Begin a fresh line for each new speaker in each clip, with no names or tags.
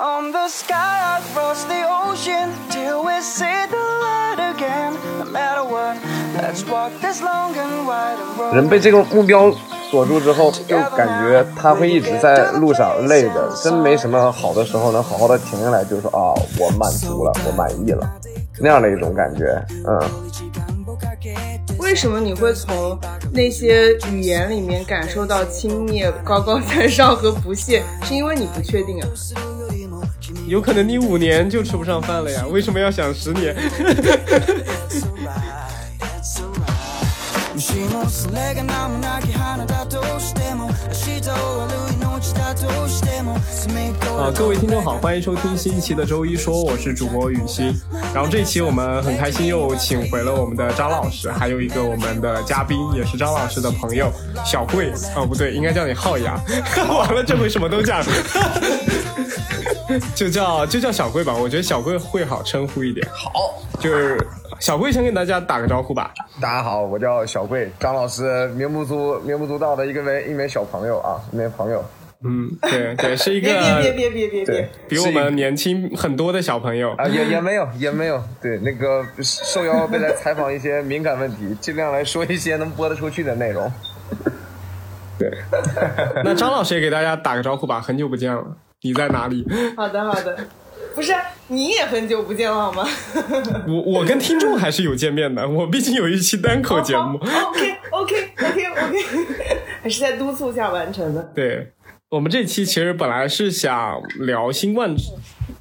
On the sky across the ocean till we see the light again. No matter what, let's walk this long and wide road.
人被这个目标锁住之后，就感觉他会一直在路上累的，真没什么好的时候能好好的停下来，就说啊，我满足了，我满意了，那样的一种感觉，嗯。
为什么你会从那些语言里面感受到轻蔑、高高在上和不屑？是因为你不确定啊？
有可能你五年就吃不上饭了呀？为什么要想十年？啊，各位听众好，欢迎收听新一期的周一说，我是主播雨欣。然后这一期我们很开心又请回了我们的张老师，还有一个我们的嘉宾，也是张老师的朋友小贵。哦，不对，应该叫你浩洋。完了，这回什么都讲，就叫就叫小贵吧。我觉得小贵会好称呼一点。
好，
就是小贵先跟大家打个招呼吧。
大家好，我叫小贵，张老师名不足名不足道的一个位一枚小朋友啊，一枚朋友。
嗯，对对，是一个
别别别别别别
对，
比我们年轻很多的小朋友。
啊，也也没有，也没有。对，那个受邀被来采访一些敏感问题，尽量来说一些能播得出去的内容。
对，那张老师也给大家打个招呼吧，很久不见了，你在哪里？
好的好的，不是你也很久不见了好吗
我我跟听众还是有见面的，我毕竟有一期单口节目。
？OK OK OK OK，还是在督促下完成的。
对，我们这期其实本来是想聊新冠。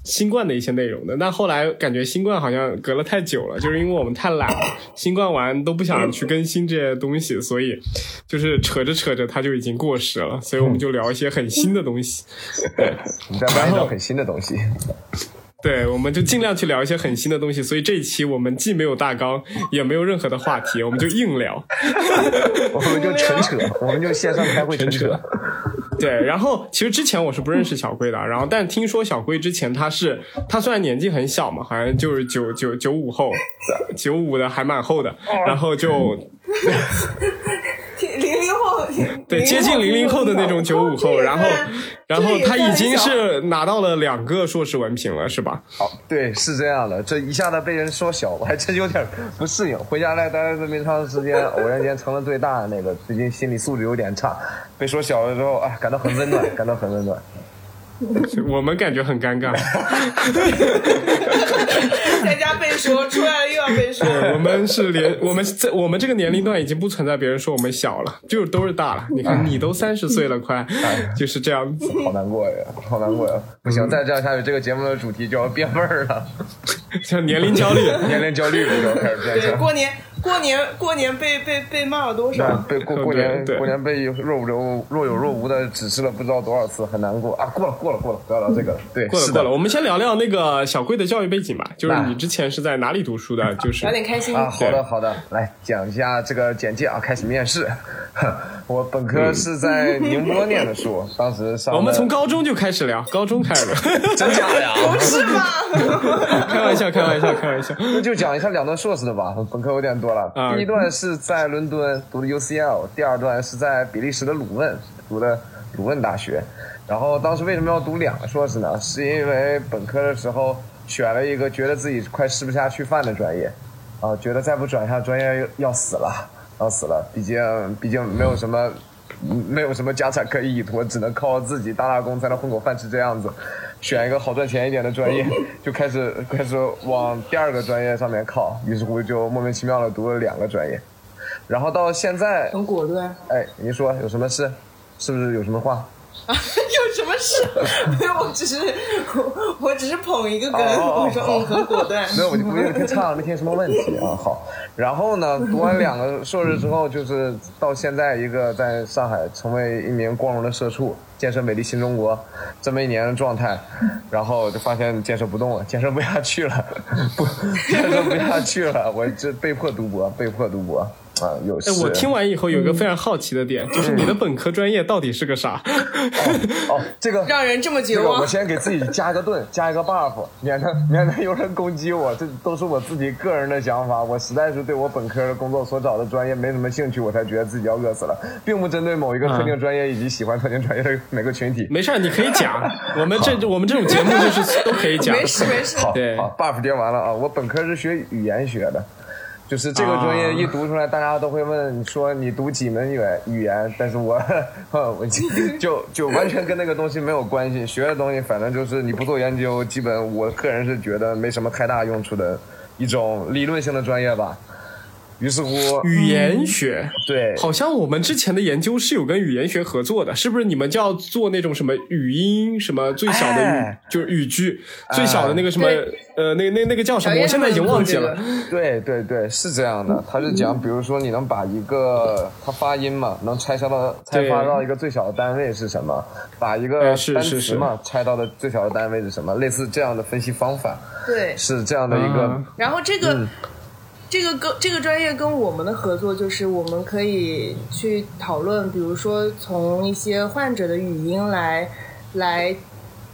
新冠的一些内容的，但后来感觉新冠好像隔了太久了，就是因为我们太懒了，新冠完都不想去更新这些东西，所以就是扯着扯着它就已经过时了，所以我们就聊一些很新的东西。对，
我们在玩一种很新的东西。
对，我们就尽量去聊一些很新的东西，所以这一期我们既没有大纲，也没有任何的话题，我们就硬聊。
我们就纯扯，我们就线上开会 纯扯。
对，然后其实之前我是不认识小贵的，然后但听说小贵之前他是他虽然年纪很小嘛，好像就是九九九五后，九五的还蛮厚的，然后就
零零后，
对接近零零后的那种九五后，然后然后他已经是拿到了两个硕士文凭了，是吧？
好，对，是这样的。这一下子被人说小，我还真有点不适应。回家来待了这么长时间，偶然间成了最大的那个，最近心理素质有点差，被说小了之后，啊，感到很温暖，感到很温暖。
我们感觉很尴尬。
在家被说，出来了又要被说。
我们是连我们在我们这个年龄段已经不存在别人说我们小了，就都是大了。你看，你都三十岁了，快，就是这样子。
好难过呀，好难过呀！不行，再这样下去，这个节目的主题就要变味儿了，
像年龄焦虑，
年龄焦虑就要开始变
对，
成。
过年过年过年被被被骂了多
那
少？
被过过年过年被若有若有若无的指示了不知道多少次，很难过啊！过了过了过了，不要聊这个了。对，是的
过了过了。我们先聊聊那个小贵的教育背景吧，就是你之前是在哪里读书的？就是
聊点开心。
啊，好的好的，来讲一下这个简介啊，开始面试。我本科是在宁波念的书，当时上。
我们从高中就开始聊，高中开始聊，
真假的呀？
不是吗？
开玩笑，开玩笑，开玩笑。
那就讲一下两段硕士的吧，本科有点多了。
啊
第一段是在伦敦读的 UCL，第二段是在比利时的鲁汶读的鲁汶大学。然后当时为什么要读两个硕士呢？是因为本科的时候选了一个觉得自己快吃不下去饭的专业，啊，觉得再不转一下专业要死了，要死了。毕竟毕竟没有什么。没有什么家产可以依托，只能靠自己打打工才能混口饭吃这样子。选一个好赚钱一点的专业，就开始开始往第二个专业上面靠，于是乎就莫名其妙的读了两个专业，然后到现在，
很果断。
哎，您说有什么事？是不是有什么话？
有什么事？没有，我只是我 我只是捧一个哏，
哦哦
我说嗯很果断。
没有，我就故意听差了，没听什么问题啊。好，然后呢，读完两个硕士之后，就是到现在一个在上海成为一名光荣的社畜，建设美丽新中国这么一年的状态，然后就发现建设不动了，建设不下去了，不，建设不下去了，我这被迫读博，被迫读博。啊，有些。
哎，我听完以后有一个非常好奇的点，就是你的本科专业到底是个啥？
哦，这个
让人这么绝
这个
望
我。先给自己加个盾，加一个 buff，免得免得有人攻击我。这都是我自己个人的想法。我实在是对我本科的工作所找的专业没什么兴趣，我才觉得自己要饿死了，并不针对某一个特定专业以及喜欢特定专业的每个群体。
没事儿，你可以讲。我们这我们这种节目就是都可以讲。
没事没事，
好，
对
好，buff 叠完了啊！我本科是学语言学的，就是这个专业一读出来，大家都会问说你读几门语言语言，但是我我就就就完全跟那个东西没有关系，学的东西反正就是你不做研究，基本我个人是觉得没什么太大用处的一种理论性的专业吧。于是乎，
语言学，
对，
好像我们之前的研究是有跟语言学合作的，是不是？你们就要做那种什么语音，什么最小的语，
哎
就是语句最小的那个什么，呃，那那那个叫什么？我现在已经忘记了。
对对对，是这样的。他是讲，比如说你能把一个它发音嘛，能拆消到拆发到一个最小的单位是什么？把一个
哎是
单
是是
词嘛拆到的最小的单位是什么？类似这样的分析方法，
对，
是这样的一个
啊。
然后这个、
嗯
这个跟这个专业跟我们的合作，就是我们可以去讨论，比如说从一些患者的语音来来。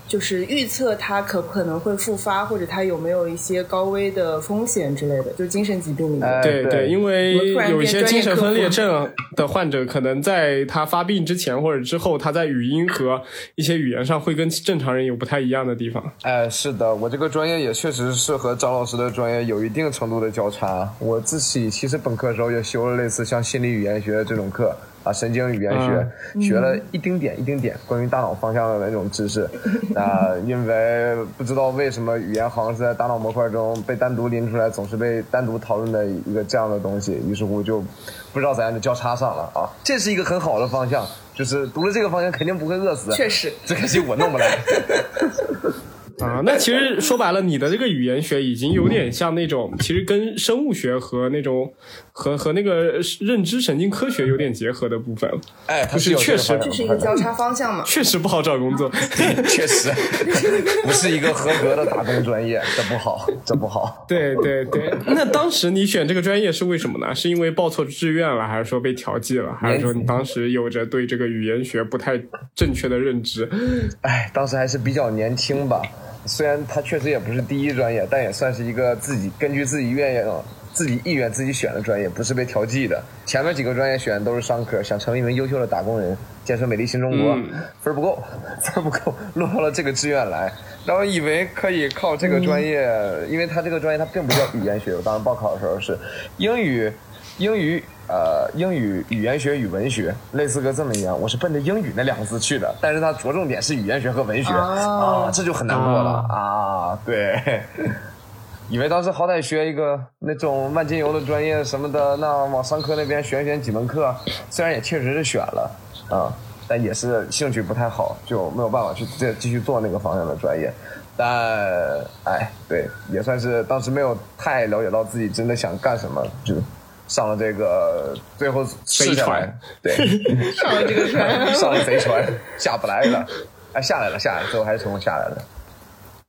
就是预测他可不可能会复发，或者他有没有一些高危的风险之类的，就精神疾病里面。
哎对
对对，因为
突然
有一些精神分裂症的患者，可能在他发病之前或者之后，他在语音和一些语言上会跟正常人有不太一样的地方。
哎，是的，我这个专业也确实是和张老师的专业有一定程度的交叉。我自己其实本科的时候也修了类似像心理语言学这种课啊，神经语言学，学了一丁点一丁点关于大脑方向的那种知识。啊，因为不知道为什么语言好像是在大脑模块中被单独拎出来，总是被单独讨论的一个这样的东西，于是乎就不知道怎样就交叉上了啊。这是一个很好的方向，就是读了这个方向肯定不会饿死。
确实，
只可惜我弄不来。
啊，那其实说白了，你的这个语言学已经有点像那种，其实跟生物学和那种和和那个认知神经科学有点结合的部分了。
哎，它
就是确实
这是一个交叉方向嘛？
确实不好找工作。
确实不是一个合格的打工专业，这不好，这不好。
对对对，那当时你选这个专业是为什么呢？是因为报错志愿了，还是说被调剂了，还是说你当时有着对这个语言学不太正确的认知？
哎，当时还是比较年轻吧，虽然他确实也不是第一专业，但也算是一个自己根据自己愿意、自己意愿自己选的专业，不是被调剂的。前面几个专业选的都是商科，想成为一名优秀的打工人，建设美丽新中国，
嗯
分不够，分不够，落到了这个志愿来。然后以为可以靠这个专业，因为它这个专业它并不叫语言学，我当时报考的时候是英语。英语呃，英语语言学与文学，类似个这么一样，我是奔着英语那两个字去的，但是它着重点是语言学和文学、
哦
啊，这就很难过了。啊。对，以为当时好歹学一个那种万金油的专业什么的，那往商科那边选选几门课，虽然也确实是选了啊，但也是兴趣不太好，就没有办法去再继续做那个方向的专业。但哎，对，也算是当时没有太了解到自己真的想干什么，就上了这个，最后试下来。
飞船，
对，
上了这个船，
上了贼船，下不来了，哎，下来了，下来了，最后还是成功下来了。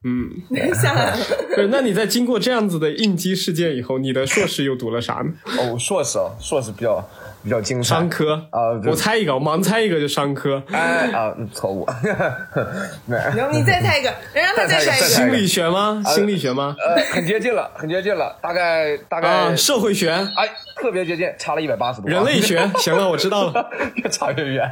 嗯，
下来了。
对，那你在经过这样子的应激事件以后，你的硕士又读了啥呢？
哦，硕士哦，硕士比较比较精彩。
商科
啊就
我猜一个，我盲猜一个就商科。
哎啊，嗯错误。没
然后你再猜一个，然后他再猜一个。
心理学吗？心理学吗？
呃，很接近了，很接近了，大概大概
啊，社会学、
哎，特别接近，差了一百八十度啊。
人类学。行了，我知道了。
越差越远。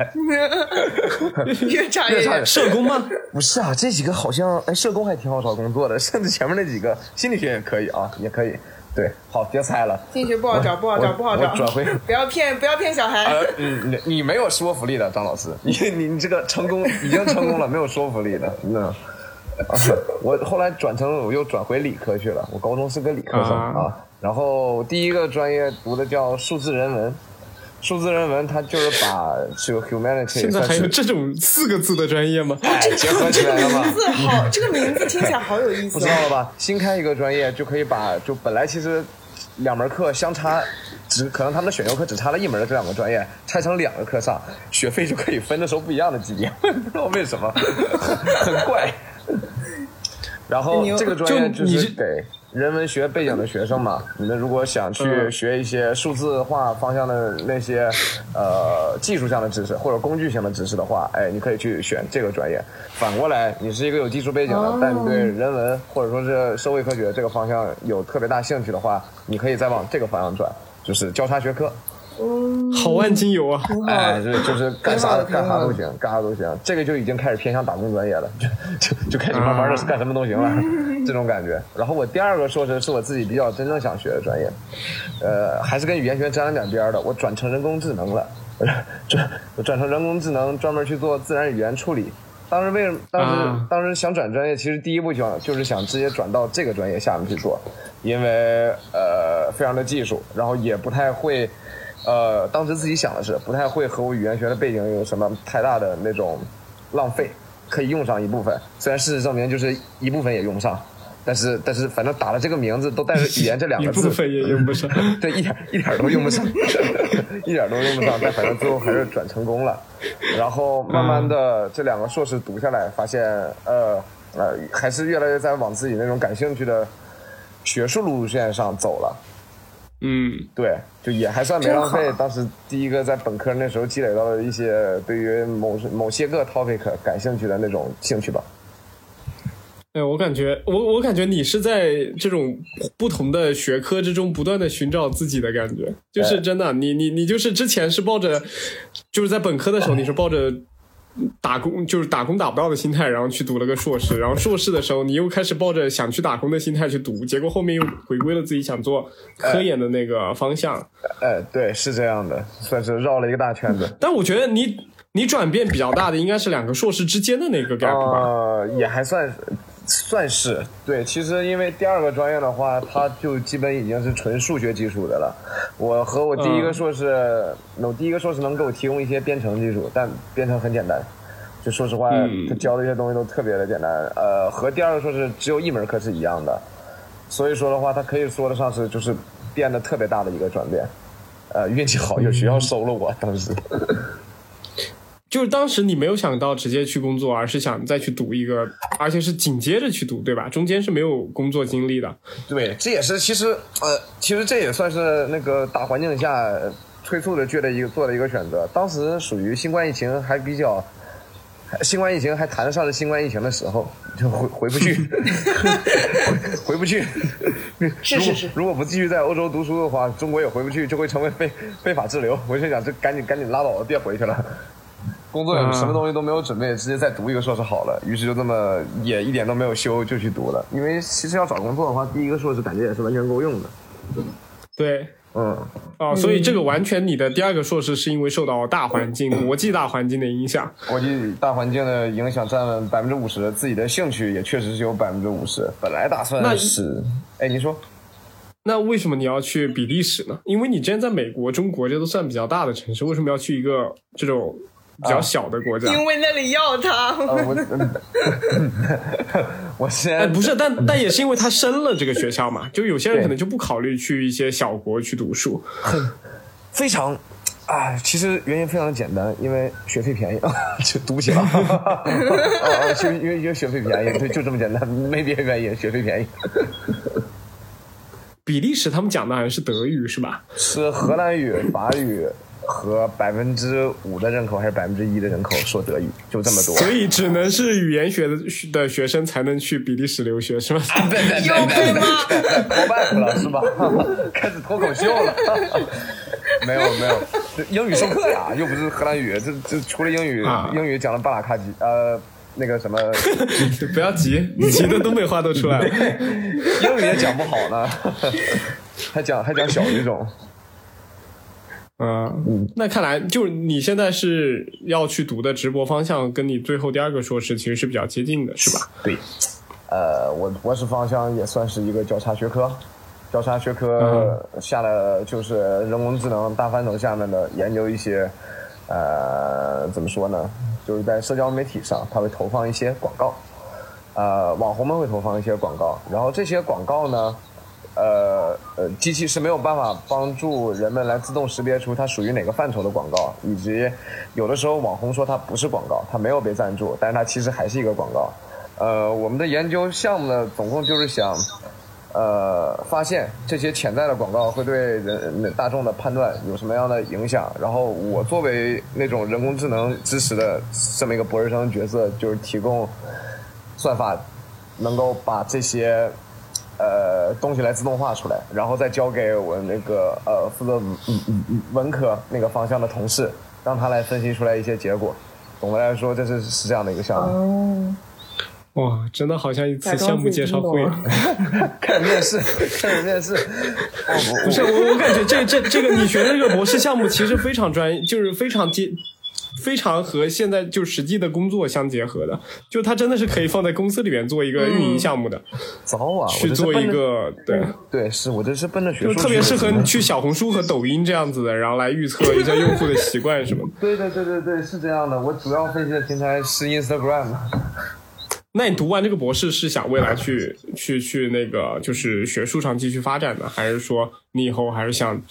越差越远
越差。
社工吗？
不是啊，这几个好像哎，社工还挺好找工作的，甚至前面那几个心理学也可以啊，也可以。对，好，别猜了。
进去不好找，不好找，不好找。
转回
不要骗，不要骗小孩。
呃，嗯，你你没有说服力的，张老师，你你你这个成功已经成功了，没有说服力的，那。啊，我后来转成我又转回理科去了。我高中是个理科生
啊
啊，然后第一个专业读的叫数字人文，数字人文它就是把这个 humanity
现在还有
算是
这种四个字的专业吗？
哎结合起来了嘛，
名字好，这个名字听起来好有意思哦。
不知道了吧？新开一个专业就可以把就本来其实两门课相差，只可能他们的选修课只差了一门的这两个专业拆成两个课上，学费就可以分的时候不一样的级别，不知道为什么，很怪。然后这个专业就
是
是给人文学背景的学生嘛，你们如果想去
嗯
学一些数字化方向的那些呃技术上的知识或者工具型的知识的话，哎，你可以去选这个专业。反过来，你是一个有技术背景的，
哦
但你对人文或者说是社会科学这个方向有特别大兴趣的话，你可以再往这个方向转，就是交叉学科。
好万金油啊！
哎，
的。
就是就是干啥干啥都行，干啥都行。这个就已经开始偏向打工专业了，就就就开始慢慢的干什么都行了，这种感觉。然后我第二个硕士是我自己比较真正想学的专业，呃，还是跟语言学沾了点边儿的，我转成人工智能了，转我转成人工智能，专门去做自然语言处理。当时为什么当时、
啊
当时想转专业，其实第一步想就是想直接转到这个专业下面去做，因为呃非常的技术，然后也不太会，呃当时自己想的是不太会和我语言学的背景有什么太大的那种浪费，可以用上一部分，虽然事实证明就是一部分也用不上，但是 但是反正打了这个名字都带着语言这两个字，
部分也用不上。
对，一点一点都用不上，一点都用不上，但反正最后还是转成功了。然后慢慢的这两个硕士读下来，发现呃呃还是越来越在往自己那种感兴趣的学术路线上走了。
嗯，
对，就也还算没浪费。当时第一个在本科那时候积累到的一些对于某某些个 topic 感兴趣的那种兴趣吧。
哎，我感觉我我感觉你是在这种不同的学科之中不断的寻找自己的感觉，就是真的，你你你就是之前是抱着，就是在本科的时候你是抱着打工就是打工打不到的心态，然后去读了个硕士，然后硕士的时候你又开始抱着想去打工的心态去读，结果后面又回归了自己想做科研的那个方向。
哎，对，是这样的，算是绕了一个大圈子。
但我觉得你你转变比较大的应该是两个硕士之间的那个 gap 吧。
呃，也还算算是对。其实因为第二个专业的话，它就基本已经是纯数学基础的了。我和我第一个
嗯
硕士，我第一个硕士能给我提供一些编程技术，但编程很简单。就说实话，
嗯
他教的一些东西都特别的简单。呃，和第二个硕士只有一门课是一样的，所以说的话，它可以说得上是就是变得特别大的一个转变。呃，运气好，有学校收了我，当时。
就是当时你没有想到直接去工作，而是想再去读一个，而且是紧接着去读，对吧？中间是没有工作经历的。
对，这也是其实呃，其实这也算是那个大环境下呃催促着去的一个做的一个选择。当时属于新冠疫情还比较，还新冠疫情还谈得上是新冠疫情的时候，就回回不去，回不去。
是是 是
如果如果不继续在欧洲读书的话，中国也回不去，就会成为非非法滞留。我就想，这赶紧赶紧拉倒了，别回去了。工作也什么东西都没有准备，直接再读一个硕士好了。于是就这么也一点都没有休，就去读了。因为其实要找工作的话，第一个硕士感觉也是完全够用的。
对，
嗯，
哦，所以这个完全你的第二个硕士是因为受到大环境、国际大环境的影响。
国际大环境的影响占了百分之五十，自己的兴趣也确实是有百分之五十。本来打
那
算是，哎，你说，
那为什么你要去比利时呢？因为你之前在美国、中国这都算比较大的城市，为什么要去一个这种比较小的国家？
因为那里要他。
呃，我，我先
哎，不是，但但也是因为他升了这个学校嘛，就有些人可能就不考虑去一些小国去读书。
很非常。啊，其实原因非常的简单，因为学费便宜，就读不起了。啊 啊，就因为因为学费便宜，对，就这么简单，没别的原因，学费便宜。
比利时他们讲的好像是德语是吧？
是荷兰语、法语和百分之五的人口还是百分之一的人口说德语，就这么多。
所以只能是语言学的的学生才能去比利时留学是吗？
有病吗？
脱 back 了是吧？开始脱口秀了。没有没有，这英语授课呀，又不是荷兰语。这这除了英语，
啊
英语讲了巴拉卡吉，呃，那个什么，
不要急，你急的东北话都出来了。
英语也讲不好呢，还讲还讲小语种。
嗯，那看来就是你现在是要去读的直播方向，跟你最后第二个硕士其实是比较接近的，是吧？
对，呃，我博士方向也算是一个交叉学科，交叉学科下来就是人工智能大范畴下面的研究一些，呃，怎么说呢？就是在社交媒体上，它会投放一些广告，呃，网红们会投放一些广告，然后这些广告呢，呃呃，机器是没有办法帮助人们来自动识别出它属于哪个范畴的广告，以及有的时候网红说它不是广告，它没有被赞助，但是它其实还是一个广告。呃，我们的研究项目呢，总共就是想，呃，发现这些潜在的广告会对人大众的判断有什么样的影响。然后我作为那种人工智能支持的这么一个博士生角色，就是提供算法，能够把这些呃东西来自动化出来，然后再交给我那个呃负责文文科那个方向的同事，让他来分析出来一些结果。总的来说，这是是这样的一个项
目。
哇，真的好像一次项目介绍会，
开始面试，开始面试。
不是我，我感觉这这这个你学的这个博士项目其实非常专业，就是非常接，非常和现在就实际的工作相结合的。就它真的是可以放在公司里面做一个运营项目的。
早啊，
去做一个对
对，是我这是奔着学术，
特别适合你去小红书和抖音这样子的，然后来预测 一下用户的习惯什么的。
对对对对对，是这样的。我主要分析的平台是 Instagram。
那你读完这个博士是想未来去去去那个就是学术上继续发展呢，还是说你以后还是想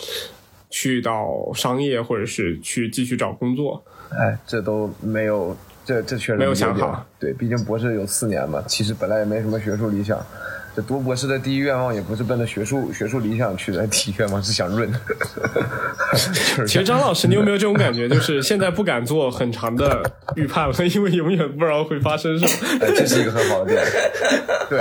去到商业或者是去继续找工作？
哎，这都没有，这这确实
没有想好。
对，毕竟博士有四年嘛，其实本来也没什么学术理想。这读博士的第一愿望也不是奔着学术学术理想去的，第一愿望是想润。
其实张老师，你有没有这种感觉？就是现在不敢做很长的预判了，因为永远不知道会发生什么。
这是一个很好的点。对。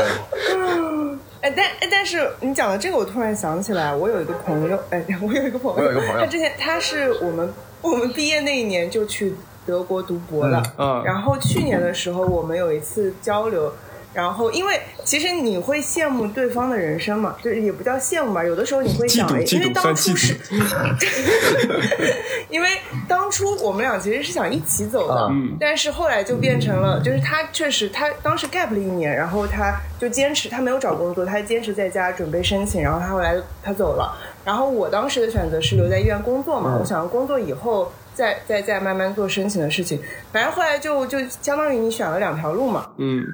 哎，但哎，但是你讲的这个，我突然想起来，我有一个朋友，哎，我有一个朋友，
我有一个朋友，
他之前他是我们我们毕业那一年就去德国读博了，
嗯，
然后去年的时候我们有一次交流。然后，因为其实你会羡慕对方的人生嘛，就是也不叫羡慕吧，有的时候你会想，因为当初是，因为当初我们俩其实是想一起走的，但是后来就变成了，就是他确实他当时 gap 了一年，然后他就坚持，他没有找工作，他坚持在家准备申请，然后他后来他走了，然后我当时的选择是留在医院工作嘛，我想要工作以后再再再慢慢做申请的事情，反正后来就就相当于你选了两条路嘛，
嗯。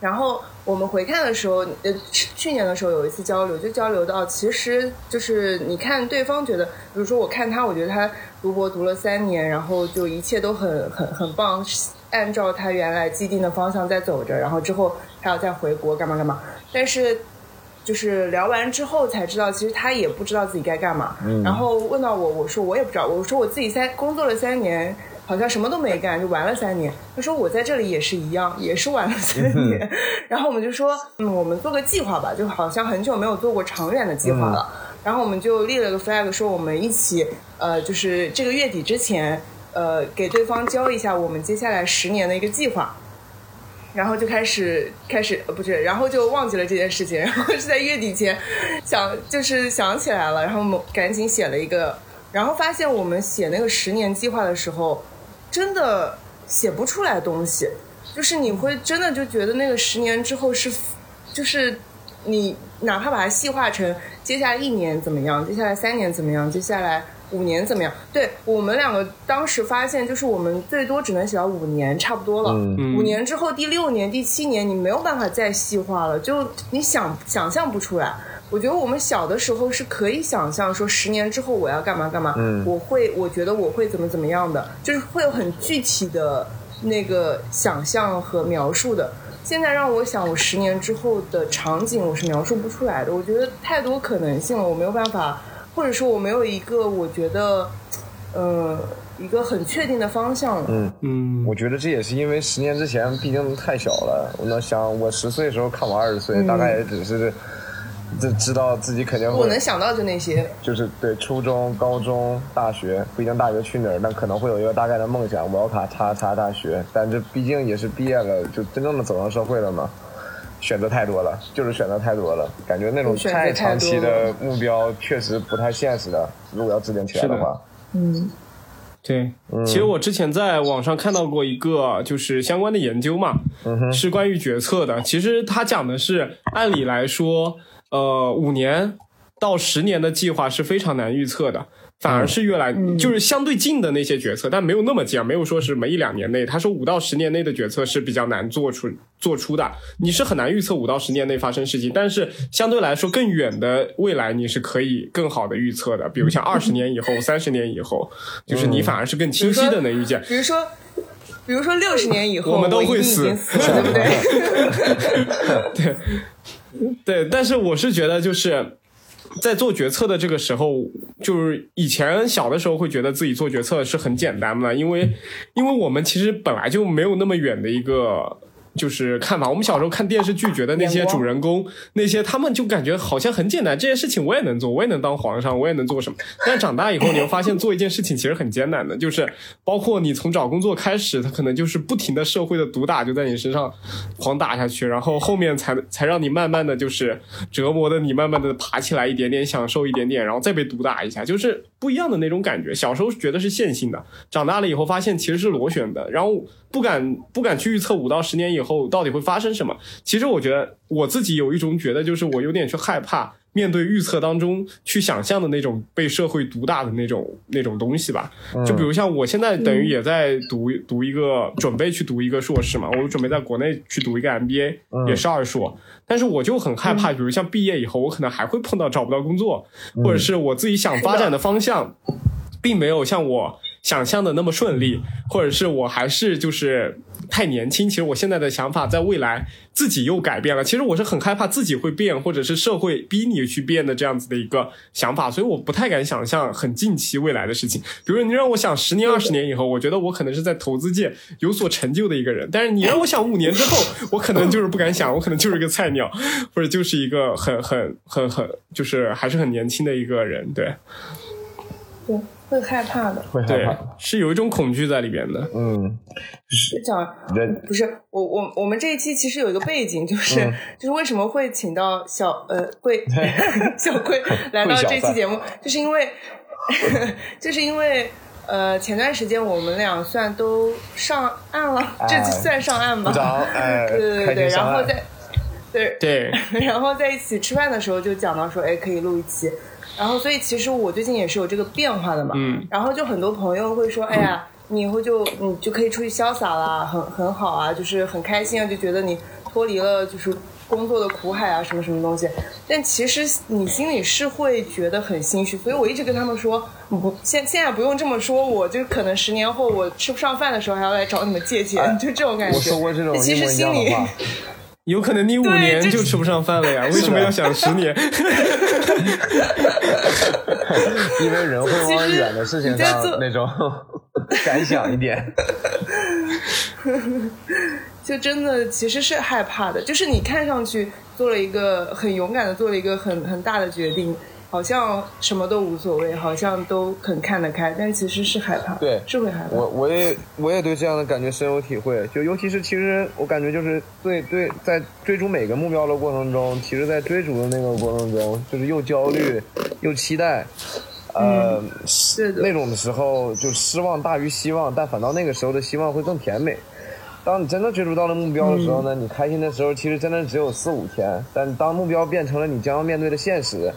然后我们回看的时候，呃，去年的时候有一次交流，就交流到，其实就是你看对方觉得，比如说我看他，我觉得他读博读了三年，然后就一切都很很很棒，按照他原来既定的方向在走着，然后之后还要再回国干嘛干嘛。但是就是聊完之后才知道，其实他也不知道自己该干嘛。嗯然后问到我，我说我也不知道，我说我自己三工作了三年。好像什么都没干就玩了三年。他说我在这里也是一样，也是玩了三年。然后我们就说，嗯，我们做个计划吧，就好像很久没有做过长远的计划了。然后我们就立了个 flag，说我们一起，呃，就是这个月底之前，呃，给对方交一下我们接下来十年的一个计划。然后就开始开始，不是，然后就忘记了这件事情。然后是在月底前想，就是想起来了，然后我们赶紧写了一个，然后发现我们写那个十年计划的时候。真的写不出来东西，就是你会真的就觉得那个十年之后是，就是你哪怕把它细化成接下来一年怎么样，接下来三年怎么样，接下来五年怎么样？对我们两个当时发现，就是我们最多只能写到五年，差不多了。五年之后，第六年、第七年，你没有办法再细化了，就你想想象不出来。我觉得我们小的时候是可以想象说十年之后我要干嘛干嘛，我会我觉得我会怎么怎么样的，就是会有很具体的那个想象和描述的。现在让我想我十年之后的场景，我是描述不出来的。我觉得太多可能性了，我没有办法，或者说我没有一个我觉得，呃，一个很确定的方向了。
嗯嗯，我觉得这也是因为十年之前毕竟太小了。我能想我十岁的时候看我二十岁，大概也只是。就知道自己肯定会。
我能想到就那些，
就是对初中、高中、大学，不一定大学去哪儿，但可能会有一个大概的梦想，我要考叉叉大学。但这毕竟也是毕业了，就真正的走上社会了嘛，选择太多了，就是选择太多了，感觉那种太长期的目标确实不太现实的。如果要制定起来的话，
嗯，
对，其实我之前在网上看到过一个就是相关的研究嘛，是关于决策的。其实他讲的是，按理来说。呃，五年到十年的计划是非常难预测的，反而是越来就是相对近的那些决策，但没有那么近，没有说是没一两年内。他说五到十年内的决策是比较难做出做出的，你是很难预测五到十年内发生事情，但是相对来说更远的未来你是可以更好的预测的，比如像二十年以后、三十年以后，就是你反而是更清晰的能预见。
比如说，比如说六十年以后，
我们都会死，
对不对？
对。对，但是我是觉得就是。在做决策的这个时候，就是以前小的时候会觉得自己做决策是很简单的，因为因为我们其实本来就没有那么远的一个就是看法。我们小时候看电视剧，觉得那些主人公那些他们就感觉好像很简单，这件事情我也能做，我也能当皇上，我也能做什么。但长大以后，你会发现做一件事情其实很艰难的，就是包括你从找工作开始，他可能就是不停的社会的毒打就在你身上狂打下去，然后后面才才让你慢慢的就是折磨的你慢慢的爬起来一点点，享受一点点，然后再被毒打一下，就是不一样的那种感觉。小时候觉得是线性的，长大了以后发现其实是螺旋的，然后不敢不敢去预测五到十年以后到底会发生什么。其实我觉得我自己有一种觉得，就是我有点去害怕。面对预测当中去想象的那种被社会毒打的那种那种东西吧，就比如像我现在等于也在读读一个准备去读一个硕士嘛，我准备在国内去读一个 MBA，也是二硕，但是我就很害怕，比如像毕业以后，我可能还会碰到找不到工作，或者是我自己想发展的方向，并没有像我想象的那么顺利，或者是我还是就是太年轻。其实我现在的想法，在未来自己又改变了。其实我是很害怕自己会变，或者是社会逼你去变的这样子的一个想法，所以我不太敢想象很近期未来的事情。比如你让我想十年、二十年以后，我觉得我可能是在投资界有所成就的一个人。但是你让我想五年之后，我可能就是不敢想，我可能就是一个菜鸟，或者就是一个很很很很就是还是很年轻的一个人。对，
对，会害怕的。
会害怕。，
是有一种恐惧在里边的。
嗯，
是讲
人
不是我我我们这一期其实有一个背景，就是、
嗯
就是为什么会请到小呃贵小贵 来到这期节目，就是因为 就是因为呃前段时间我们俩算都上岸了，这
哎
算上岸吧对对对对，然后在对
对，
然后在一起吃饭的时候就讲到说，哎，可以录一期。然后，所以其实我最近也是有这个变化的嘛。
嗯。
然后就很多朋友会说，哎呀，你以后就你就可以出去潇洒啦，很很好啊，就是很开心啊，就觉得你脱离了就是工作的苦海啊，什么什么东西。但其实你心里是会觉得很心虚，所以我一直跟他们说，你不现现在不用这么说，我就可能十年后我吃不上饭的时候还要来找你们借钱，就这种感觉。
我说过这种
其实心里。
有可能你五年就吃不上饭了呀？为什么要想十年？
因为人会往远的事情上那种 敢想一点。
就真的其实是害怕的，就是你看上去做了一个很勇敢的做了一个很很大的决定，好像什么都无所谓，好像都很看得开，但其实是害怕，
对
是会害怕。
我我也我也对这样的感觉深有体会，就尤其是其实我感觉就是对对，在追逐每个目标的过程中，其实在追逐的那个过程中，就是又焦虑又期待，呃，
是的
那种的时候就失望大于希望，但反倒那个时候的希望会更甜美。当你真的追逐到了目标的时候呢，你开心的时候其实真的只有四五天，但当目标变成了你将要面对的现实，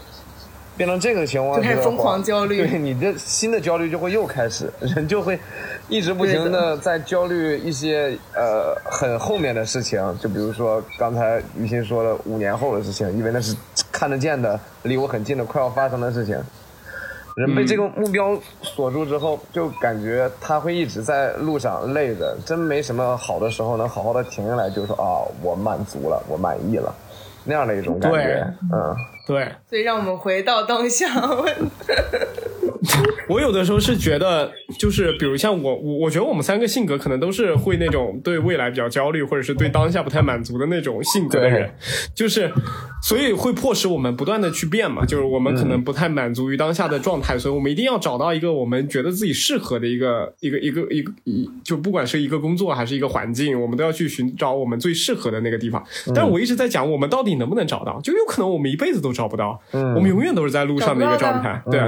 变成这个情况
就开始疯狂焦虑。
对你的新的焦虑就会又开始，人就会一直不停
对
的。在焦虑一些呃很后面的事情，就比如说刚才于心说的五年后的事情，因为那是看得见的，离我很近的快要发生的事情。人被这个目标锁住之后，就感觉他会一直在路上累着，真没什么好的时候能好好的停下来，就说啊，我满足了，我满意了，那样的一种感觉，嗯。
对
所以让我们回到当下。
我有的时候是觉得，就是比如像我，我我觉得我们三个性格可能都是会那种对未来比较焦虑，或者是对当下不太满足的那种性格的人，就是所以会迫使我们不断的去变嘛。就是我们可能不太满足于当下的状态，所以我们一定要找到一个我们觉得自己适合的一个一个一个一个一，就不管是一个工作还是一个环境，我们都要去寻找我们最适合的那个地方。但是我一直在讲，我们到底能不能找到？就有可能我们一辈子都找不到，我们永远都是在路上的一个状态，对。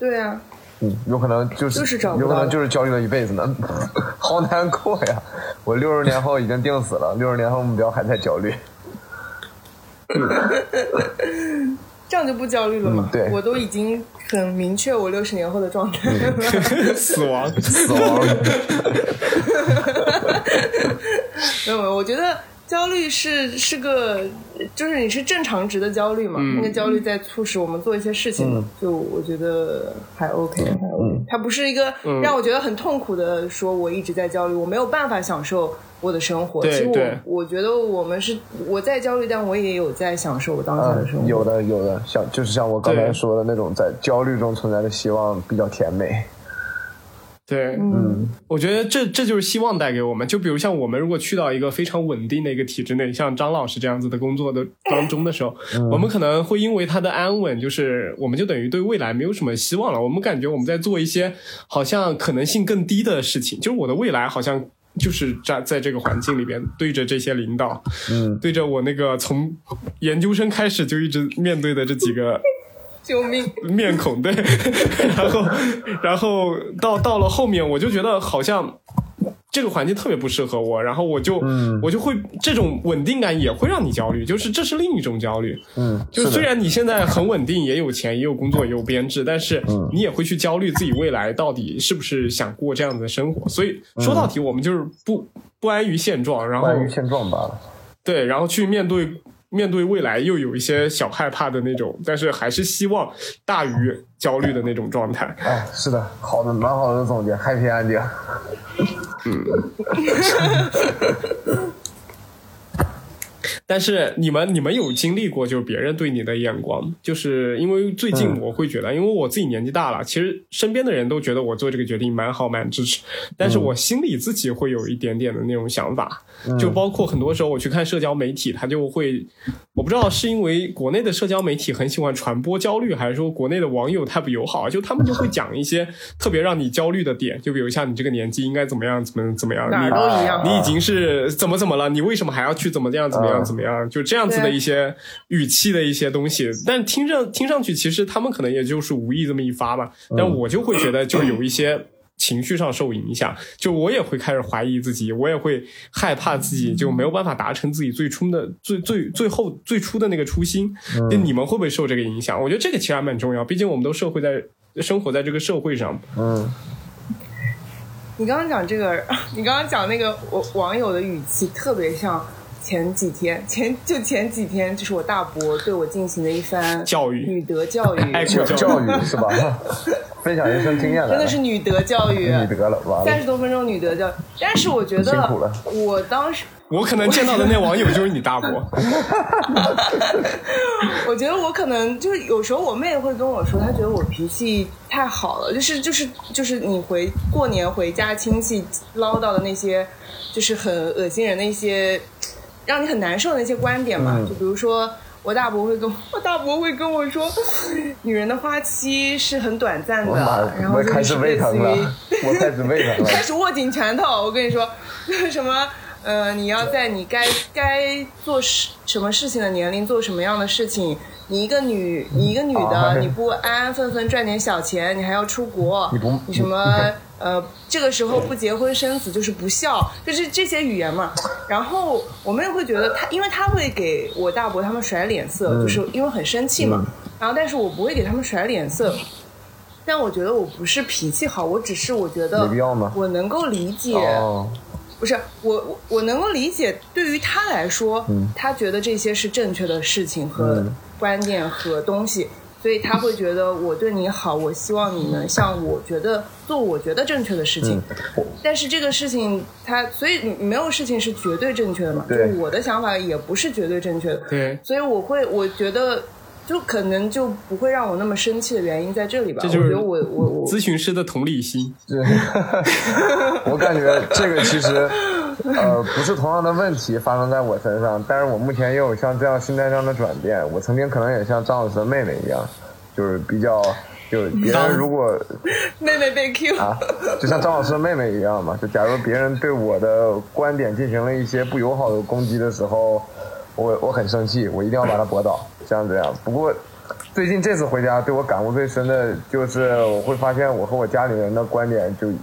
嗯
对啊，
嗯，有可能就是
就是找不到
有可能就是焦虑了一辈子呢，好难过呀！我六十年后已经定死了，六十年后目标还在焦虑。
这样就不焦虑了嘛。
嗯对
我都已经很明确我六十年后的状态了。
死亡，
死亡，
没有，没有，我觉得焦虑是是个，就是你是正常值的焦虑嘛？
嗯
那个焦虑在促使我们做一些事情，
嗯
就我觉得还 OK，还 OK。它不是一个
嗯
让我觉得很痛苦的，说我一直在焦虑，我没有办法享受我的生活。其实我我觉得我们是我在焦虑，但我也有在享受我当下的生活。
嗯，有的有的，像就是像我刚才说的那种，在焦虑中存在的希望比较甜美。
对，
嗯，
我觉得这这就是希望带给我们。就比如像我们如果去到一个非常稳定的一个体制内，像张老师这样子的工作的当中的时候，我们可能会因为他的安稳，就是我们就等于对未来没有什么希望了。我们感觉我们在做一些好像可能性更低的事情，就是我的未来好像。就是在在这个环境里边，对着这些领导，
嗯，
对着我那个从研究生开始就一直面对的这几个
救命！
面孔，对，然后然后到到了后面，我就觉得好像这个环境特别不适合我，然后我就、
嗯
我就会这种稳定感也会让你焦虑，就是这是另一种焦虑。
嗯，
就虽然你现在很稳定，也有钱，也有工作，也有编制，但是
嗯
你也会去焦虑自己未来到底是不是想过这样子的生活。所以说到底，我们就是不不安于现状，然后
关于现状罢了。
对，然后去面对面对未来，又有一些小害怕的那种，但是还是希望大于焦虑的那种状态。
哎，是的，好的，蛮好的总结，happy ending。
但是你们你们有经历过就是别人对你的眼光，就是因为最近
嗯。
我会觉得，因为我自己年纪大了，其实身边的人都觉得我做这个决定蛮好蛮支持，但是我心里自己会有一点点的那种想法，就包括很多时候我去看社交媒体，他就会，我不知道是因为国内的社交媒体很喜欢传播焦虑，还是说国内的网友太不友好，就他们就会讲一些特别让你焦虑的点，就比如像你这个年纪应该怎么样怎么怎么样，你
都一样。
你已经是怎么怎么了？你为什么还要去怎么样怎么样
嗯
怎么样？就这样子的一些语气的一些东西，但听着听上去，其实他们可能也就是无意这么一发吧。但我就会觉得，就有一些情绪上受影响，就我也会开始怀疑自己，我也会害怕自己就没有办法达成自己最初的最最最后最初的那个初心。就你们会不会受这个影响？我觉得这个其实还蛮重要，毕竟我们都社会在生活在这个社会上。
嗯
你刚刚讲这个，你刚刚讲那个网网友的语气特别像前几天，前就前几天，就是我大伯对我进行的一番
教育。
女德教育，
爱
教
国
教育是吧？分享人生经验了，
真的是女德教育，
女德了，完了，
三十多分钟女德教育。但是我觉得
辛苦了，
我当时
我可能见到的那网友就是你大伯，
我觉得我可能就是有时候我妹会跟我说，她觉得我脾气太好了，就是就是就是你回过年回家亲戚唠叨的那些，就是很恶心人的一些，让你很难受的一些观点嘛。
嗯
就比如说我大伯会跟我 我大伯会跟我说，女人的花期是很短暂的，然，后
我开始
就是
胃疼了
类似于，
我开始胃疼了。
开始握紧拳头。我跟你说，什么呃，你要在你该该做事什么事情的年龄做什么样的事情。你一个女，你一个女的，
啊
你不安安分分赚点小钱，你还要出国，
你不
你什么呃，这个时候不结婚生子就是不孝，就是这些语言嘛。然后我妹会觉得他，因为他会给我大伯他们甩脸色，就是因为很生气嘛。然后，但是我不会给他们甩脸色。但我觉得我不是脾气好，我只是我觉得
必要吗
我能够理解，
哦，
不是我我我能够理解，对于他来说，他觉得这些是正确的事情和
嗯
观念和东西，所以他会觉得我对你好，我希望你能像我觉得做我觉得正确的事情。
我
但是这个事情他，所以没有事情是绝对正确的嘛？就我的想法也不是绝对正确的，
对，
所以我会我觉得。就可能就不会让我那么生气的原因在这里吧。
这就是
我我我
咨询师的同理心。
对，我感觉这个其实，呃，不是同样的问题发生在我身上，但是我目前也有像这样心态上的转变。我曾经可能也像张老师的妹妹一样，就是比较，就是别人如果
妹妹被 Q，、
啊，就像张老师的妹妹一样嘛，就假如别人对我的观点进行了一些不友好的攻击的时候，我我很生气，我一定要把他驳倒，像这样。不过最近这次回家，对我感悟最深的就是，我会发现我和我家里人的观点就已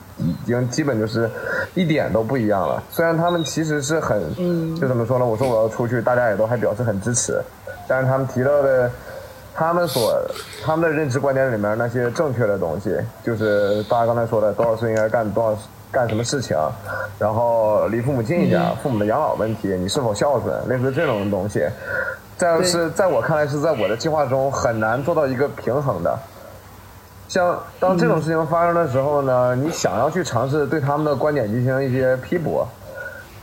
经基本就是一点都不一样了。虽然他们其实是很，
嗯
就怎么说呢？我说我要出去，大家也都还表示很支持，但是他们提到的。他们所他们的认知观点里面那些正确的东西，就是大家刚才说的多少岁应该干多少干什么事情，然后离父母近一点，父母的养老问题，你是否孝顺，类似这种东西，在是在我看来是在我的计划中很难做到一个平衡的。像当这种事情发生的时候呢，你想要去尝试对他们的观点进行一些批驳，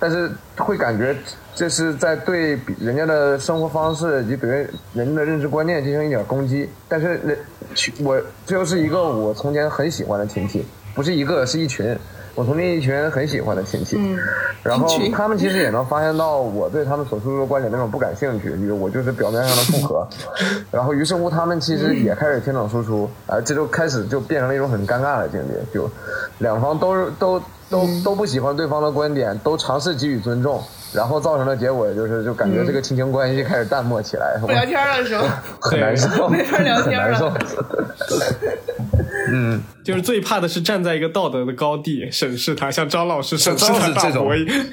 但是会感觉这是在对人家的生活方式以及对人家的认知观念进行一点攻击。但是那我这又是一个我从前很喜欢的群体，不是一个是一群。我从那一群很喜欢的亲戚，
嗯
然后他们其实也能发现到我对他们所输出的观点那种不感兴趣，我就是表面上的附和，然后于是乎他们其实也开始听懂输出，啊，这就开始就变成了一种很尴尬的境地，就两方都是都都都不喜欢对方的观点，都尝试给予尊重，然后造成的结果就是就感觉这个亲情关系开始淡漠起来，
不聊天的时候？
很难受，
没法聊
很
天了
难受。嗯，
就是最怕的是站在一个道德的高地审视他，像张老师审视他大
张老师这种
伯一样。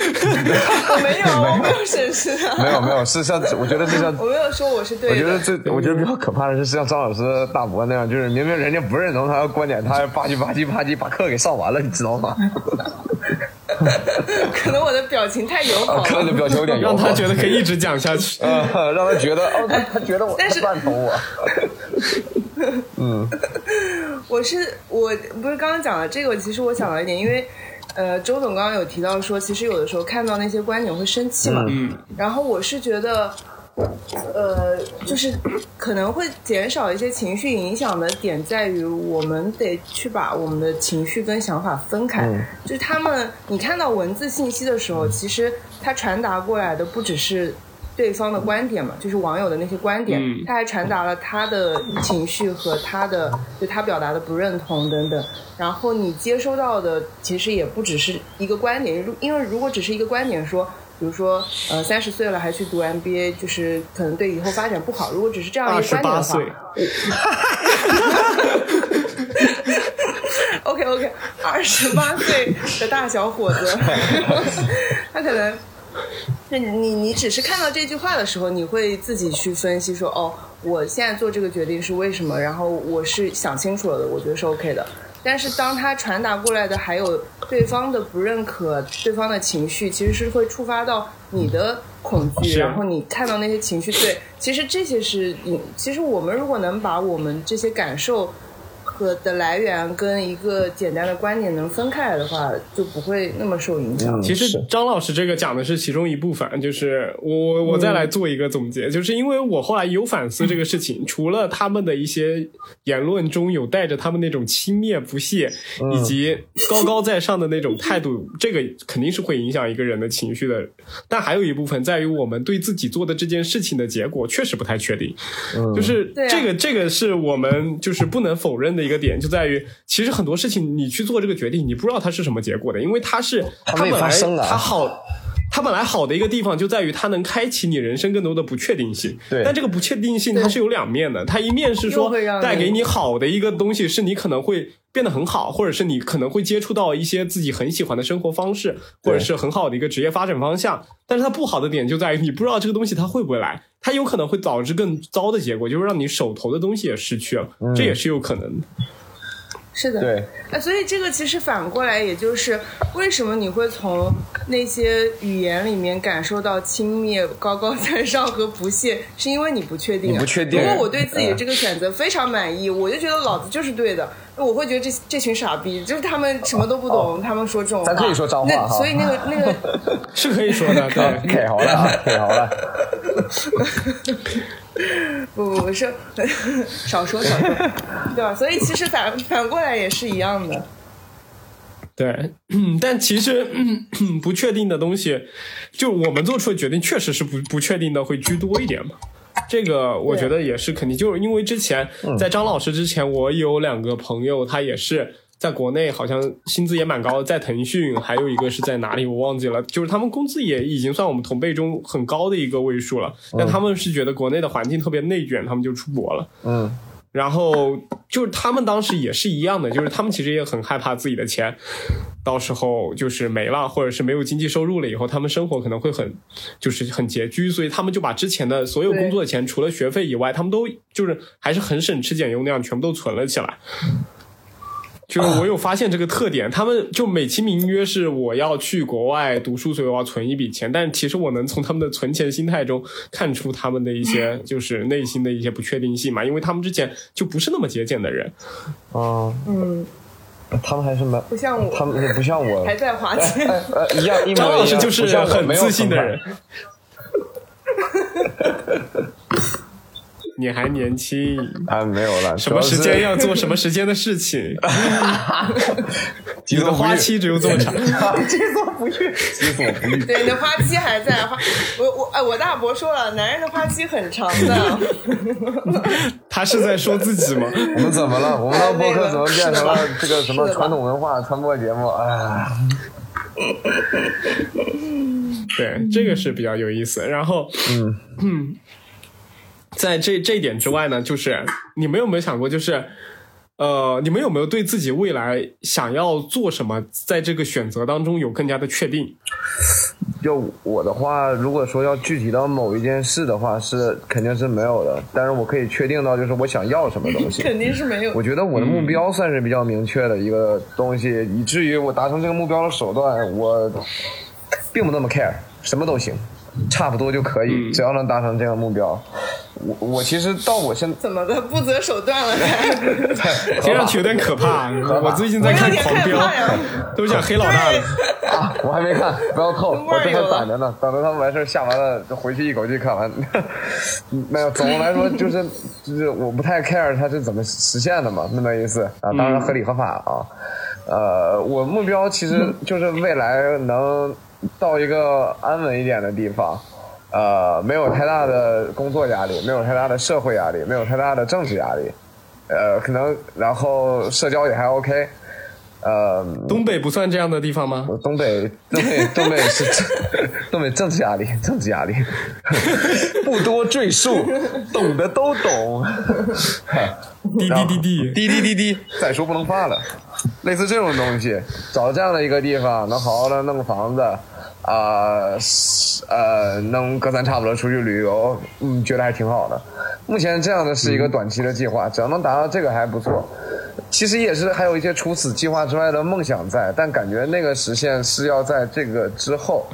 我没有，我没有审视他，
没有没有，是像我觉得是像
我没有说我是对的。
我觉得最我觉得比较可怕的是像张老师大伯那样，就是明明人家不认同他的观点，他还吧唧吧唧吧唧把课给上完了，你知道吗？
可能我的表情太友好了。
可能的表情有点
让他觉得可以一直讲下去。
呃，让他觉得哦，他他觉得我
但是
赞同我。嗯
我是我不是刚刚讲了这个，其实我想了一点，因为呃，周总刚刚有提到说，其实有的时候看到那些观点会生气嘛，
嗯，
然后我是觉得。呃，就是可能会减少一些情绪影响的点在于，我们得去把我们的情绪跟想法分开。
嗯
就是他们，你看到文字信息的时候，其实它传达过来的不只是对方的观点嘛，就是网友的那些观点，
嗯
他还传达了他的情绪和他的对他表达的不认同等等。然后你接收到的其实也不只是一个观点，如因为如果只是一个观点说。比如说，呃，三十岁了还去读 MBA，就是可能对以后发展不好。如果只是这样一个观点的话
八岁，
OK OK，二十八岁的大小伙子，他可能，那你你只是看到这句话的时候，你会自己去分析说，哦，我现在做这个决定是为什么，然后我是想清楚了的，我觉得是 OK 的。但是当他传达过来的还有对方的不认可，对方的情绪，其实是会触发到你的恐惧，然后你看到那些情绪，对，其实这些是你，其实我们如果能把我们这些感受。和的来源跟一个简单的观点能分开来的话，就不会那么受影响。
嗯
其实张老师这个讲的是其中一部分，就是我我我再来做一个总结，就是因为我后来有反思这个事情，除了他们的一些言论中有带着他们那种轻蔑不屑，以及高高在上的那种态度，这个肯定是会影响一个人的情绪的。但还有一部分在于我们对自己做的这件事情的结果确实不太确定，就是这个这个是我们就是不能否认的一个点，就在于其实很多事情你去做这个决定，你不知道它是什么结果的，因为它是
它
本来
发生啊
它好。它本来好的一个地方就在于它能开启你人生更多的不确定性，
对。
但这个不确定性它是有两面的，它一面是说带给你好的一个东西，是你可能会变得很好，或者是你可能会接触到一些自己很喜欢的生活方式，或者是很好的一个职业发展方向。但是它不好的点就在于你不知道这个东西它会不会来，它有可能会导致更糟的结果，就是让你手头的东西也失去了，这也是有可能的。
是的，
对，
啊，所以这个其实反过来，也就是为什么你会从那些语言里面感受到轻蔑、高高在上和不屑，是因为你不确定、啊。
你不确定
如果我对自己的这个选择非常满意，我就觉得老子就是对的，我会觉得这这群傻逼，就是他们什么都不懂，他们说这种话，
咱可以说脏话
那所以那个那个
是可以说的，对。
OK 好了啊，OK 好了。
不不不是少说少说，对吧？所以其实反反过来也是一样的。
对，嗯，但其实、嗯、不确定的东西，就我们做出的决定确实是不不确定的会居多一点嘛。这个我觉得也是肯定，就是因为之前在张老师之前，我有两个朋友，他也是在国内，好像薪资也蛮高的，在腾讯，还有一个是在哪里我忘记了，就是他们工资也已经算我们同辈中很高的一个位数了，但他们是觉得国内的环境特别内卷，他们就出国了。
嗯
然后就是他们当时也是一样的，就是他们其实也很害怕自己的钱到时候就是没了，或者是没有经济收入了以后，他们生活可能会很就是很拮据，所以他们就把之前的所有工作的钱，除了学费以外，他们都就是还是很省吃俭用那样全部都存了起来。就是我有发现这个特点，他们就美其名曰是我要去国外读书，所以我要存一笔钱，但其实我能从他们的存钱心态中看出他们的一些 就是内心的一些不确定性嘛，因为他们之前就不是那么节俭的人。
嗯，
嗯，
他们还是蛮，
不像我，
他们也不像我，
还在花钱。
一样一样。
张老师就是很自信的人。你还年轻，
啊，没有了，
什么时间要做什么时间的事情，你的花期只有这么长。
己所不欲，己所不欲。
对，你的花期还在。花，我我哎，我大伯说了，男人的花期很长的。
他是在说自己吗？
我们怎么了？我们的播客怎么变成了这个什么传统文化传播节目？哎，
对，这个是比较有意思。然后，
嗯
在这这一点之外呢，就是你们有没有想过，就是呃，你们有没有对自己未来想要做什么，在这个选择当中有更加的确定？
就我的话，如果说要具体到某一件事的话，是肯定是没有的。但是我可以确定到，就是我想要什么东西。
肯定是没有
我。觉得我的目标算是比较明确的一个东西，以至于我达成这个目标的手段，我并不那么 care，什么都行，差不多就可以，只要能达成这个目标。我我其实到我现
怎么的不择手段了？还
听上去有点可怕。我最近在看《狂飙 都想黑老大了。
啊，我还没看，不要透，我这还
味儿有了
攒着呢，等着他们完事儿下完了，就回去一口气看完。没有，总的来说就是就是我不太 care 它是怎么实现的嘛，那么意思啊，当然合理合法啊。呃，我目标其实就是未来能到一个安稳一点的地方。呃，没有太大的工作压力，没有太大的社会压力，没有太大的政治压力，呃，可能然后社交也还 OK，呃，
东北不算这样的地方吗？
东北，东北，东北是东北政治压力，政治压力，不多赘述，懂的都懂。
滴滴滴滴，
滴滴滴滴，再说不能发了。类似这种东西，找这样的一个地方，能好好的弄个房子，啊、是呃，能隔三差五的出去旅游，嗯，觉得还挺好的。目前这样的是一个短期的计划，只要能达到这个还不错。其实也是还有一些除此计划之外的梦想在，但感觉那个实现是要在这个之后，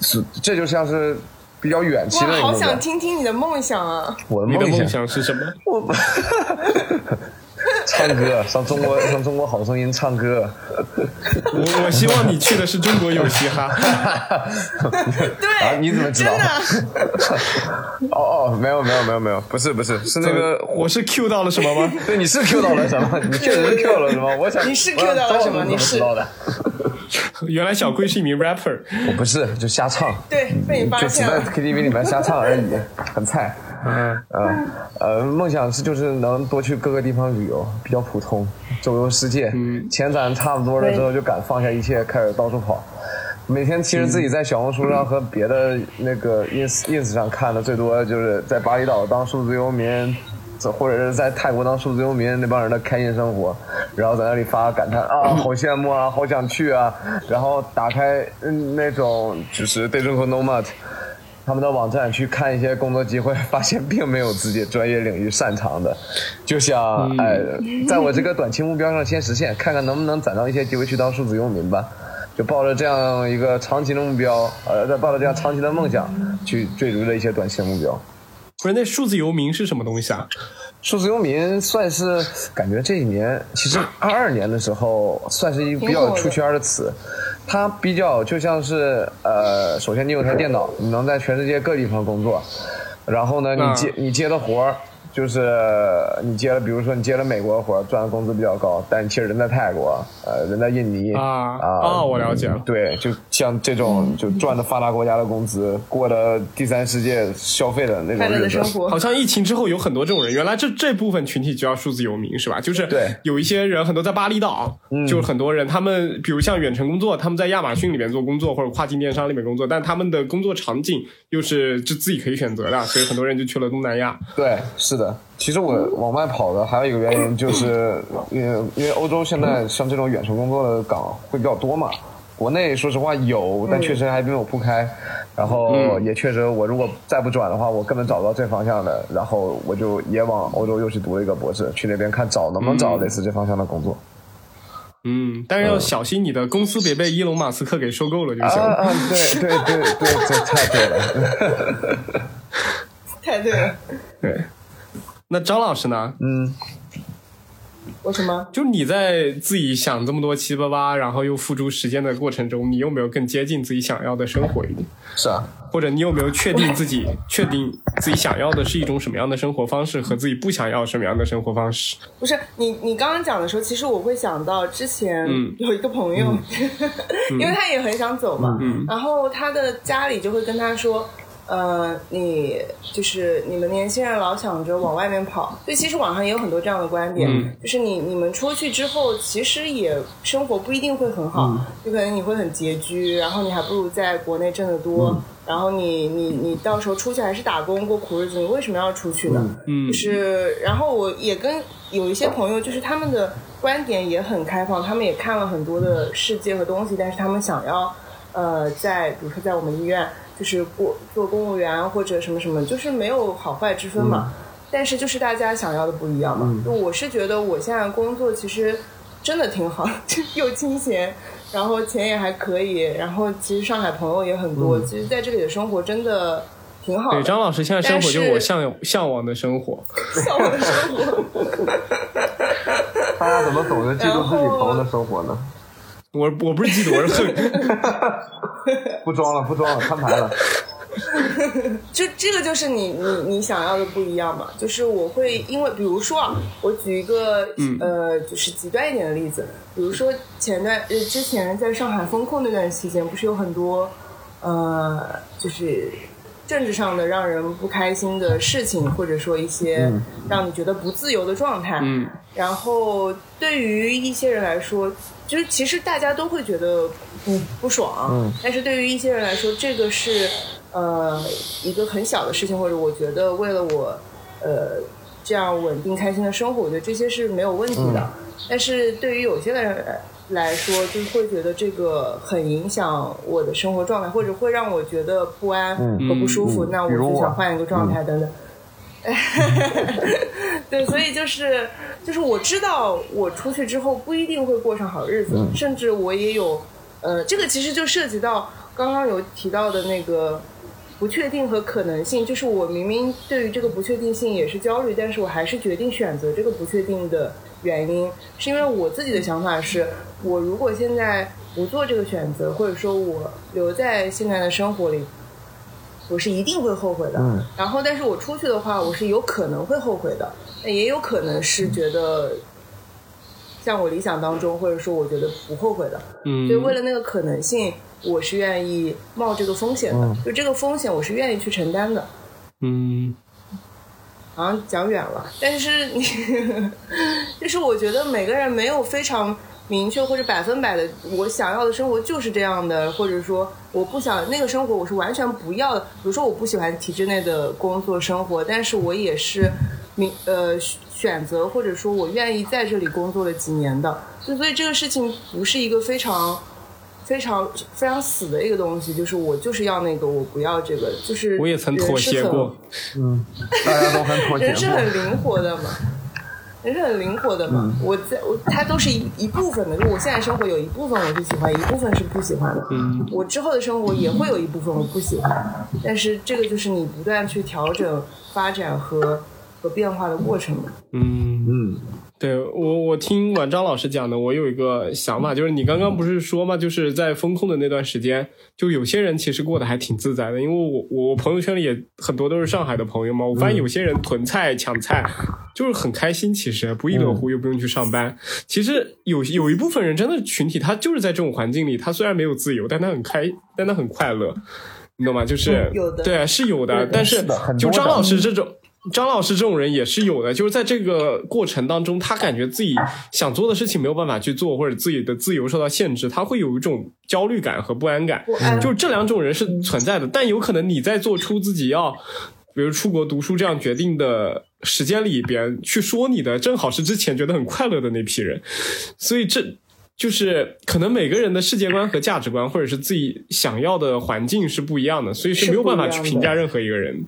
是这就像是比较远期，的一个目标
好想。听听你的梦想啊！
我的梦
你的梦想是什么？
我 唱歌，上中国上中国好声音唱歌。
我我希望你去的是中国有嘻哈。
对，
啊，你怎么知道？哦哦，没有没有没有没有，不是不是，是那个
我是 Q 到了什么吗？
对，你是 Q 到了什么？你确实是 Q 了什么？我想
你是 Q 到了什么你是
知道的？
原来小龟是一名 rapper。
我不是，就瞎唱，
对，被你发
就只在。KTV 里面瞎唱而已，很菜。嗯呃呃，梦想是就是能多去各个地方旅游，比较普通，周游世界。钱攒差不多了之后，就敢放下一切，开始到处跑。每天其实自己在小红书上和别的那个 ins ins 上看的最多，就是在巴厘岛当数字游民，或者是在泰国当数字游民那帮人的开心生活，然后在那里发感叹啊，好羡慕啊，好想去啊，然后打开嗯那种就是 digital nomad。他们的网站去看一些工作机会，发现并没有自己专业领域擅长的，就想哎，在我这个短期目标上先实现，看看能不能攒到一些机会去当数字游民吧。就抱着这样一个长期的目标，呃，再抱着这样长期的梦想去追逐着一些短期的目标。
不是，那数字游民是什么东西啊？
数字游民算是感觉这一年，其实二二年的时候算是一个比较出圈的词。它比较就像是呃，首先你有台电脑，你能在全世界各地方工作，然后呢，你
嗯
接你接的活儿。就是你接了，比如说你接了美国的活儿，赚的工资比较高，但其实人在泰国，呃，人在印尼
啊
啊
哦我了解了
对，就像这种就赚的发达国家的工资，过的第三世界消费的那种日子
的生。活
好。像疫情之后有很多这种人，原来这这部分群体就叫数字游民是吧？就是
对
有一些人很多在巴厘岛，就是很多人他们比如像远程工作，他们在亚马逊里面做工作或者跨境电商里面工作，但他们的工作场景又是就自己可以选择的，所以很多人就去了东南亚。
对，是的。其实我往外跑的还有一个原因，就是因为因为欧洲现在像这种远程工作的岗会比较多嘛。国内说实话有，但确实还没有铺开。然后也确实，我如果再不转的话，我根本找不到这方向的。然后我就也往欧洲又去读了一个博士，去那边看找能不能找类似这方向的工作。
嗯，但是要小心你的公司别被伊隆马斯克给收购了就行。
啊啊，对对对对，这太对了。
太对了。
对，那张老师呢？
嗯，
为什么？
就你在自己想这么多七七八八，然后又付诸实践的过程中，你有没有更接近自己想要的生活一点？
是啊，
或者你有没有确定自己 确定自己想要的是一种什么样的生活方式，和自己不想要什么样的生活方式？
不是你，你刚刚讲的时候，其实我会想到之前
嗯
有一个朋友，因为他也很想走嘛，
嗯
然后他的家里就会跟他说。呃，你就是你们年轻人老想着往外面跑，所以其实网上也有很多这样的观点，
嗯
就是你你们出去之后，其实也生活不一定会很好，就可能你会很拮据，然后你还不如在国内挣得多，然后你你你到时候出去还是打工过苦日子，你为什么要出去呢？
嗯
就是，然后我也跟有一些朋友，就是他们的观点也很开放，他们也看了很多的世界和东西，但是他们想要，呃，在比如说在我们医院，就是过做公务员或者什么什么，就是没有好坏之分嘛。但是就是大家想要的不一样嘛。就我是觉得我现在工作其实真的挺好，就又清闲，然后钱也还可以，然后其实上海朋友也很多，其实在这里的生活真的挺好的。
对，张老师现在生活就是我向向往的生活。
向往的生活。
大家怎么懂得记住自己朋友的生活呢？
我我不是嫉妒，我是恨。
不装了，不装了，摊牌了。
就这个就是你你你想要的不一样嘛，就是我会因为比如说啊，我举一个、呃就是极端一点的例子，比如说前段呃之前在上海封控那段期间，不是有很多呃就是政治上的让人不开心的事情，或者说一些让你觉得不自由的状态，
嗯
然后对于一些人来说，就是其实大家都会觉得不不爽，
嗯
但是对于一些人来说，这个是呃一个很小的事情，或者我觉得为了我呃这样稳定开心的生活，我觉得这些是没有问题的。但是对于有些人来说，就会觉得这个很影响我的生活状态，或者会让我觉得不安和不舒服，
嗯
那我就想换一个状态等等。对，所以就是就是我知道我出去之后不一定会过上好日子，
嗯
甚至我也有呃，这个其实就涉及到刚刚有提到的那个不确定和可能性，就是我明明对于这个不确定性也是焦虑，但是我还是决定选择这个不确定的原因，是因为我自己的想法是，我如果现在不做这个选择，或者说我留在现在的生活里。我是一定会后悔的，
嗯。
然后但是我出去的话，我是有可能会后悔的，那也有可能是觉得像我理想当中，或者说我觉得不后悔的，
嗯。
所以为了那个可能性，我是愿意冒这个风险的，就这个风险我是愿意去承担的。
嗯。
好像讲远了，但是你 就是我觉得每个人没有非常明确或者百分百的我想要的生活就是这样的，或者说我不想那个生活我是完全不要的。比如说我不喜欢体制内的工作生活，但是我也是明呃选择或者说我愿意在这里工作了几年的，就所以这个事情不是一个非常。非常非常死的一个东西，就是我就是要那个，我不要这个，就是
我也曾妥协过。
大家都很妥协
人是。很灵活的嘛，人是很灵活的嘛。我在我它都是一一部分的，就我现在生活有一部分我是喜欢，一部分是不喜欢的。
嗯
我之后的生活也会有一部分我不喜欢，但是这个就是你不断去调整、发展和和变化的过程嘛。
嗯
嗯，
对我，我听完张老师讲的，我有一个想法，就是你刚刚不是说嘛，就是在风控的那段时间，就有些人其实过得还挺自在的，因为我我朋友圈里也很多都是上海的朋友嘛，我发现有些人囤菜抢菜，就是很开心，其实不亦乐乎，又不用去上班。其实有有一部分人真的群体，他就是在这种环境里，他虽然没有自由，但他很开，但他很快乐，你懂吗？就是、
嗯有的
对啊，是有的，但是就张老师这种。张老师这种人也是有的，就是在这个过程当中，他感觉自己想做的事情没有办法去做，或者自己的自由受到限制，他会有一种焦虑感和不安感。
不安
就是这两种人是存在的，但有可能你在做出自己要，比如出国读书这样决定的时间里边去说你的，正好是之前觉得很快乐的那批人，所以这。就是可能每个人的世界观和价值观，或者是自己想要的环境是不一样的，所以是没有办法去评价任何一个人。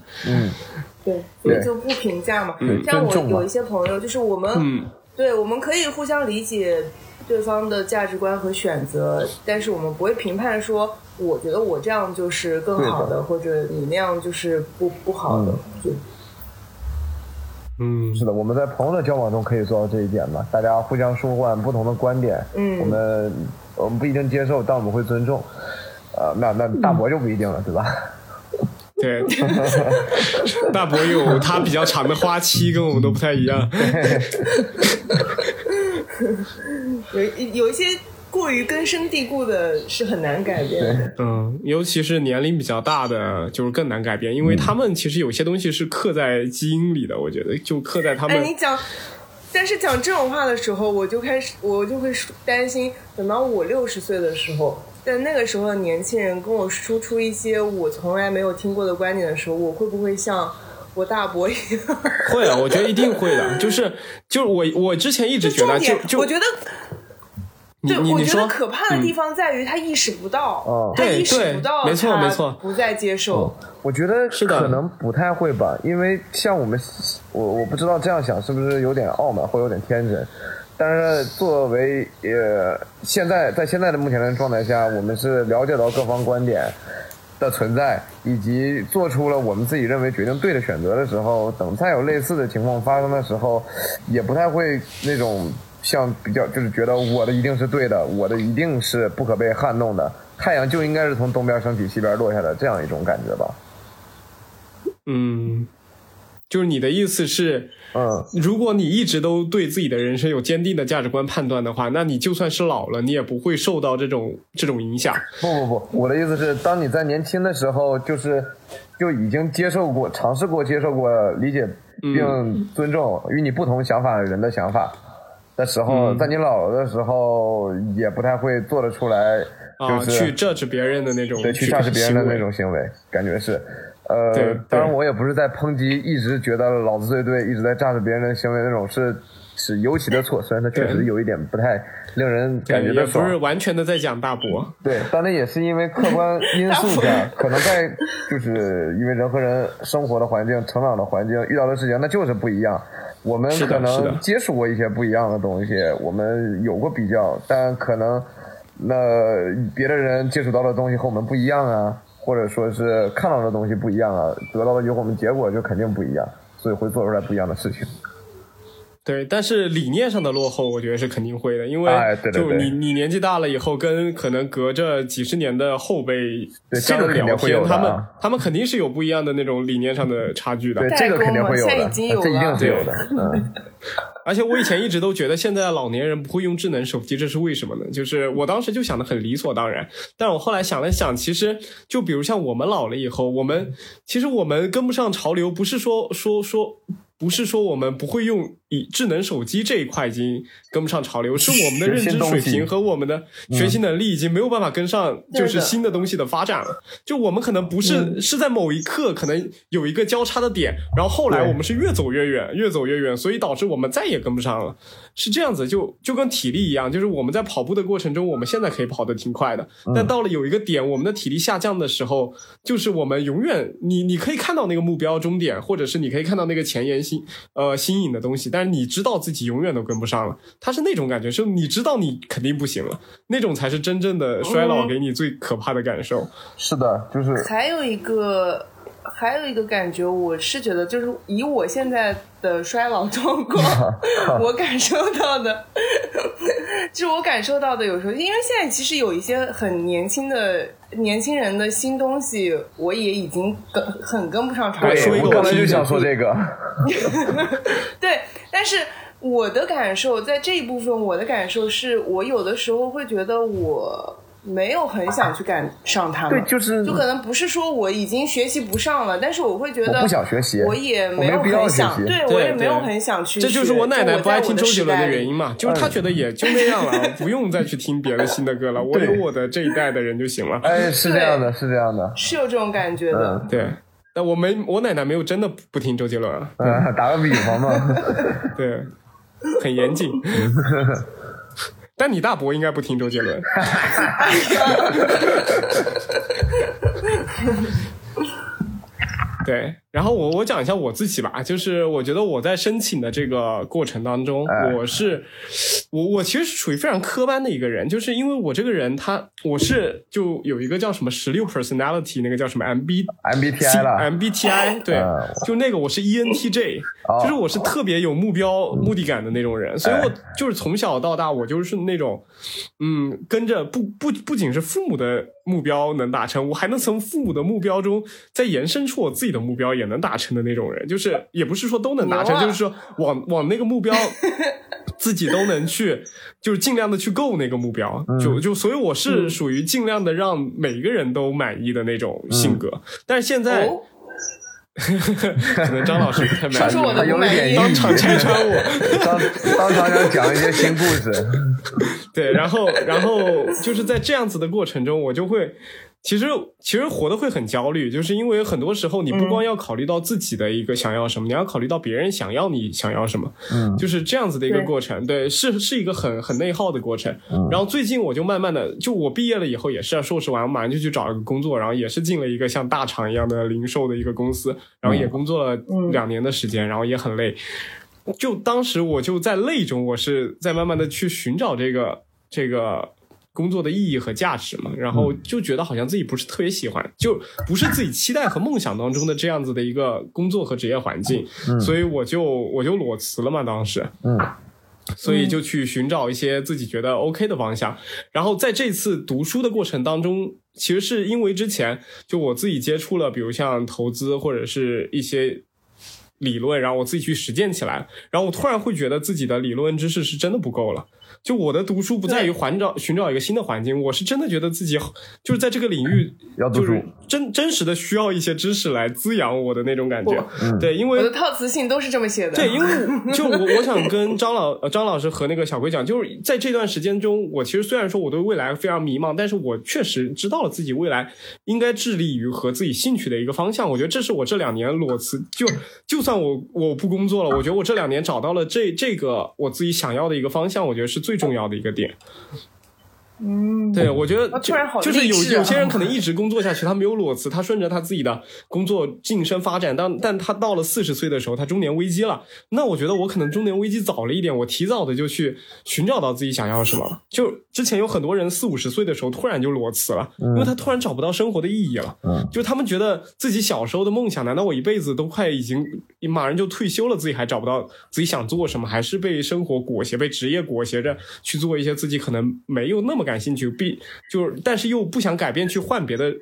对，所以就不评价嘛。
嗯
像我有一些朋友，就是我们，
嗯
对，我们可以互相理解对方的价值观和选择，但是我们不会评判说，我觉得我这样就是更好
对
的，或者你那样就是不不好的。就
嗯，
是的，我们在朋友的交往中可以做到这一点嘛？大家互相舒缓不同的观点，
嗯
我们我们不一定接受，但我们会尊重。呃，那那大伯就不一定了，对吧？
对，大伯有他比较长的花期，跟我们都不太一样。
有有一些过于根深蒂固的是很难改变的。
嗯，尤其是年龄比较大的，就是更难改变，因为他们其实有些东西是刻在基因里的，我觉得就刻在他们。
哎，你讲，但是讲这种话的时候，我就开始，我就会担心，等到我六十岁的时候，但那个时候的年轻人跟我输出一些我从来没有听过的观点的时候，我会不会像我大伯一样？
会啊，我觉得一定会的。就是就是我我之前一直觉得，就，就
我觉得。对，我觉得可怕的地方在于他意识不到，
嗯
他意识不到，
对没错没错
不再接受。
我觉得
是
可能不太会吧，因为像我们，我我不知道这样想是不是有点傲慢或有点天真，但是作为呃现在在现在的目前的状态下，我们是了解到各方观点的存在，以及做出了我们自己认为决定对的选择的时候，等再有类似的情况发生的时候，也不太会那种像比较就是觉得我的一定是对的，我的一定是不可被撼动的，太阳就应该是从东边升起西边落下的这样一种感觉吧。
嗯，就是你的意思是，
嗯，
如果你一直都对自己的人生有坚定的价值观判断的话，那你就算是老了，你也不会受到这种这种影响。
不不不，我的意思是，当你在年轻的时候，就是就已经接受过、尝试过、接受过、理解并尊重与你不同想法的人的想法的时候，
嗯
在你老了的时候，也不太会做得出来，就
啊，
是、
去 judge 别人的那种
对去
去
judge 别人的那种行为，感觉是。呃当然我也不是在抨击，一直觉得老子最对，一直在 judge 别人的行为那种是是尤其的错，虽然他确实有一点不太令人感觉的爽。
不是完全的在讲大伯。
对，当然也是因为客观 因素下，可能在就是因为人和人生活的环境、成长的环境遇到的事情，那就是不一样。我们可能接触过一些不一样的东西，我们有过比较，但可能那别的人接触到的东西和我们不一样啊，或者说是看到的东西不一样啊，得到的有我们结果就肯定不一样，所以会做出来不一样的事情。
对，但是理念上的落后，我觉得是肯定会的，因为
哎对对对
就你你年纪大了以后，跟可能隔着几十年的后辈
这
聊
肯定会有
天，他们他们肯定是有不一样的那种理念上的差距的
对，。这个肯定会有的，
代沟嘛现在已经有
这一定有的。嗯，
而且我以前一直都觉得现在老年人不会用智能手机，这是为什么呢？就是我当时就想的很理所当然，但我后来想了想，其实就比如像我们老了以后，我们其实我们跟不上潮流，不是说说说。不是说我们不会用以智能手机这一块已经跟不上潮流，是我们的认知水平和我们的学习能力已经没有办法跟上，就是新的东西的发展了。就我们可能不是是在某一刻可能有一个交叉的点，然后后来我们是越走越远，越走越远，所以导致我们再也跟不上了。是这样子，就就跟体力一样，就是我们在跑步的过程中，我们现在可以跑得挺快的，但到了有一个点，我们的体力下降的时候，就是我们永远你你可以看到那个目标终点，或者是你可以看到那个前沿新呃新颖的东西，但是你知道自己永远都跟不上了，他是那种感觉，就你知道你肯定不行了，那种才是真正的衰老给你最可怕的感受。
是的，就是
还有一个，还有一个感觉，我是觉得，就是以我现在的衰老状况，我感受到的，就是我感受到的，有时候，因为现在其实有一些很年轻的年轻人的新东西，我也已经跟很跟不上潮流。
我刚才就想说这个。
对，但是我的感受在这一部分，我的感受是我有的时候会觉得我没有很想去赶上他们，
对就是
就可能不是说我已经学习不上了，但是我会觉得
我不想学习。
我也没有
必要
很想，对
对
我也没有很想去学，
这就是我奶奶不爱听周杰伦的原
因。
因嘛，就是她觉得也就那样了，不用再去听别的新的歌了，我有我的这一代的人就行了。
哎，是这样的，是这样的。
是有这种感觉的，
嗯。
对，但我没我奶奶没有真的不听周杰伦啊，
嗯，打个比方嘛，
对，很严谨。但你大伯应该不听周杰伦，对，然后我我讲一下我自己吧，就是我觉得我在申请的这个过程当中，
哎。
我是我我其实是属于非常科班的一个人，就是因为我这个人他我是就有一个叫什么十六 personality，那个叫什么 MB
MBTI 了
MBTI 对
嗯，
就那个我是 E ENTJ，
哦。
就是我是特别有目标、目的感的那种人，所以我就是从小到大我就是那种，嗯，跟着不不不仅是父母的目标能达成，我还能从父母的目标中再延伸出我自己的目标也能达成的那种人，就是也不是说都能达成，
啊。
就是说往往那个目标 自己都能去，就是尽量的去够那个目标，就就所以我是属于尽量的让每一个人都满意的那种性格，但是现在。
哦，
可能张老师不太满意，
说说我的
他有点
当场拆穿我。
当当场想讲一些新故事，
对，然后然后就是在这样子的过程中，我就会。其实，其实活得会很焦虑，就是因为很多时候你不光要考虑到自己的一个想要什么，你要考虑到别人想要你想要什么，
嗯
就是这样子的一个过程。对，是是一个很很内耗的过程。
嗯
然后最近我就慢慢的，就我毕业了以后也是硕士完，我马上就去找一个工作，然后也是进了一个像大厂一样的零售的一个公司，然后也工作了
嗯
两年的时间，然后也很累。就当时我就在累中，我是在慢慢的去寻找这个这个工作的意义和价值嘛，然后就觉得好像自己不是特别喜欢，就不是自己期待和梦想当中的这样子的一个工作和职业环境，所以我就我就裸辞了嘛，当时，
嗯，
所以就去寻找一些自己觉得 OK 的方向。然后在这次读书的过程当中，其实是因为之前就我自己接触了，比如像投资或者是一些理论，然后我自己去实践起来，然后我突然会觉得自己的理论知识是真的不够了。就我的读书不在于寻找寻找一个新的环境，我是真的觉得自己就是在这个领域
要读书
就是真真实的需要一些知识来滋养我的那种感觉。对，因为
我的套词信都是这么写的。
对，因为 就我我想跟张老呃张老师和那个小龟讲，就是在这段时间中，我其实虽然说我对未来非常迷茫，但是我确实知道了自己未来应该致力于和自己兴趣的一个方向。我觉得这是我这两年裸辞，就就算我我不工作了，我觉得我这两年找到了这这个我自己想要的一个方向，我觉得是最重要的一个点。
嗯，
对，我觉得
啊突然好
就就是有有些人可能一直工作下去，他没有裸辞，他顺着他自己的工作晋升发展，但但他到了四十岁的时候，他中年危机了。那我觉得我可能中年危机早了一点，我提早的就去寻找到自己想要什么了。就之前有很多人四五十岁的时候突然就裸辞了，因为他突然找不到生活的意义了。
嗯，
就他们觉得自己小时候的梦想，难道我一辈子都快已经马上就退休了，自己还找不到自己想做什么，还是被生活裹挟、被职业裹挟着去做一些自己可能没有那么感兴趣，必就是但是又不想改变去换别的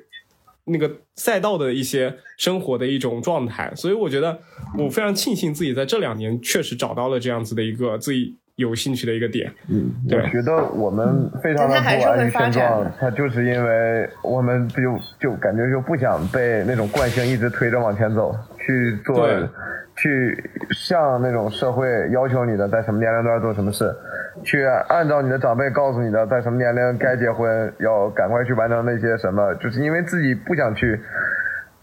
那个赛道的一些生活的一种状态。所以我觉得我非常庆幸自己在这两年确实找到了这样子的一个自己有兴趣的一个点。
嗯，
对
我觉得我们非常的不安于现状它就是因为我们就就感觉就不想被那种惯性一直推着往前走，去做
对，
去向那种社会要求你的在什么年龄段做什么事，去按照你的长辈告诉你的在什么年龄该结婚，要赶快去完成那些什么，就是因为自己不想去。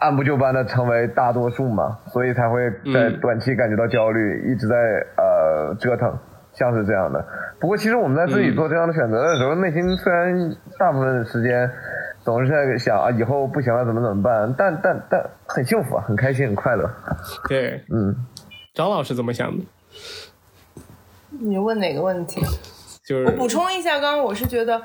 按部就班的成为大多数嘛，所以才会在
嗯
短期感觉到焦虑，一直在呃折腾，像是这样的。不过其实我们在自己
嗯
做这样的选择的时候，内心虽然大部分时间总是在想啊，以后不行了怎么怎么办，但但但很幸福啊，很开心，很快乐。
对，
嗯，
张老师怎么想的？
你问哪个问题？
就是
我补充一下，刚刚我是觉得，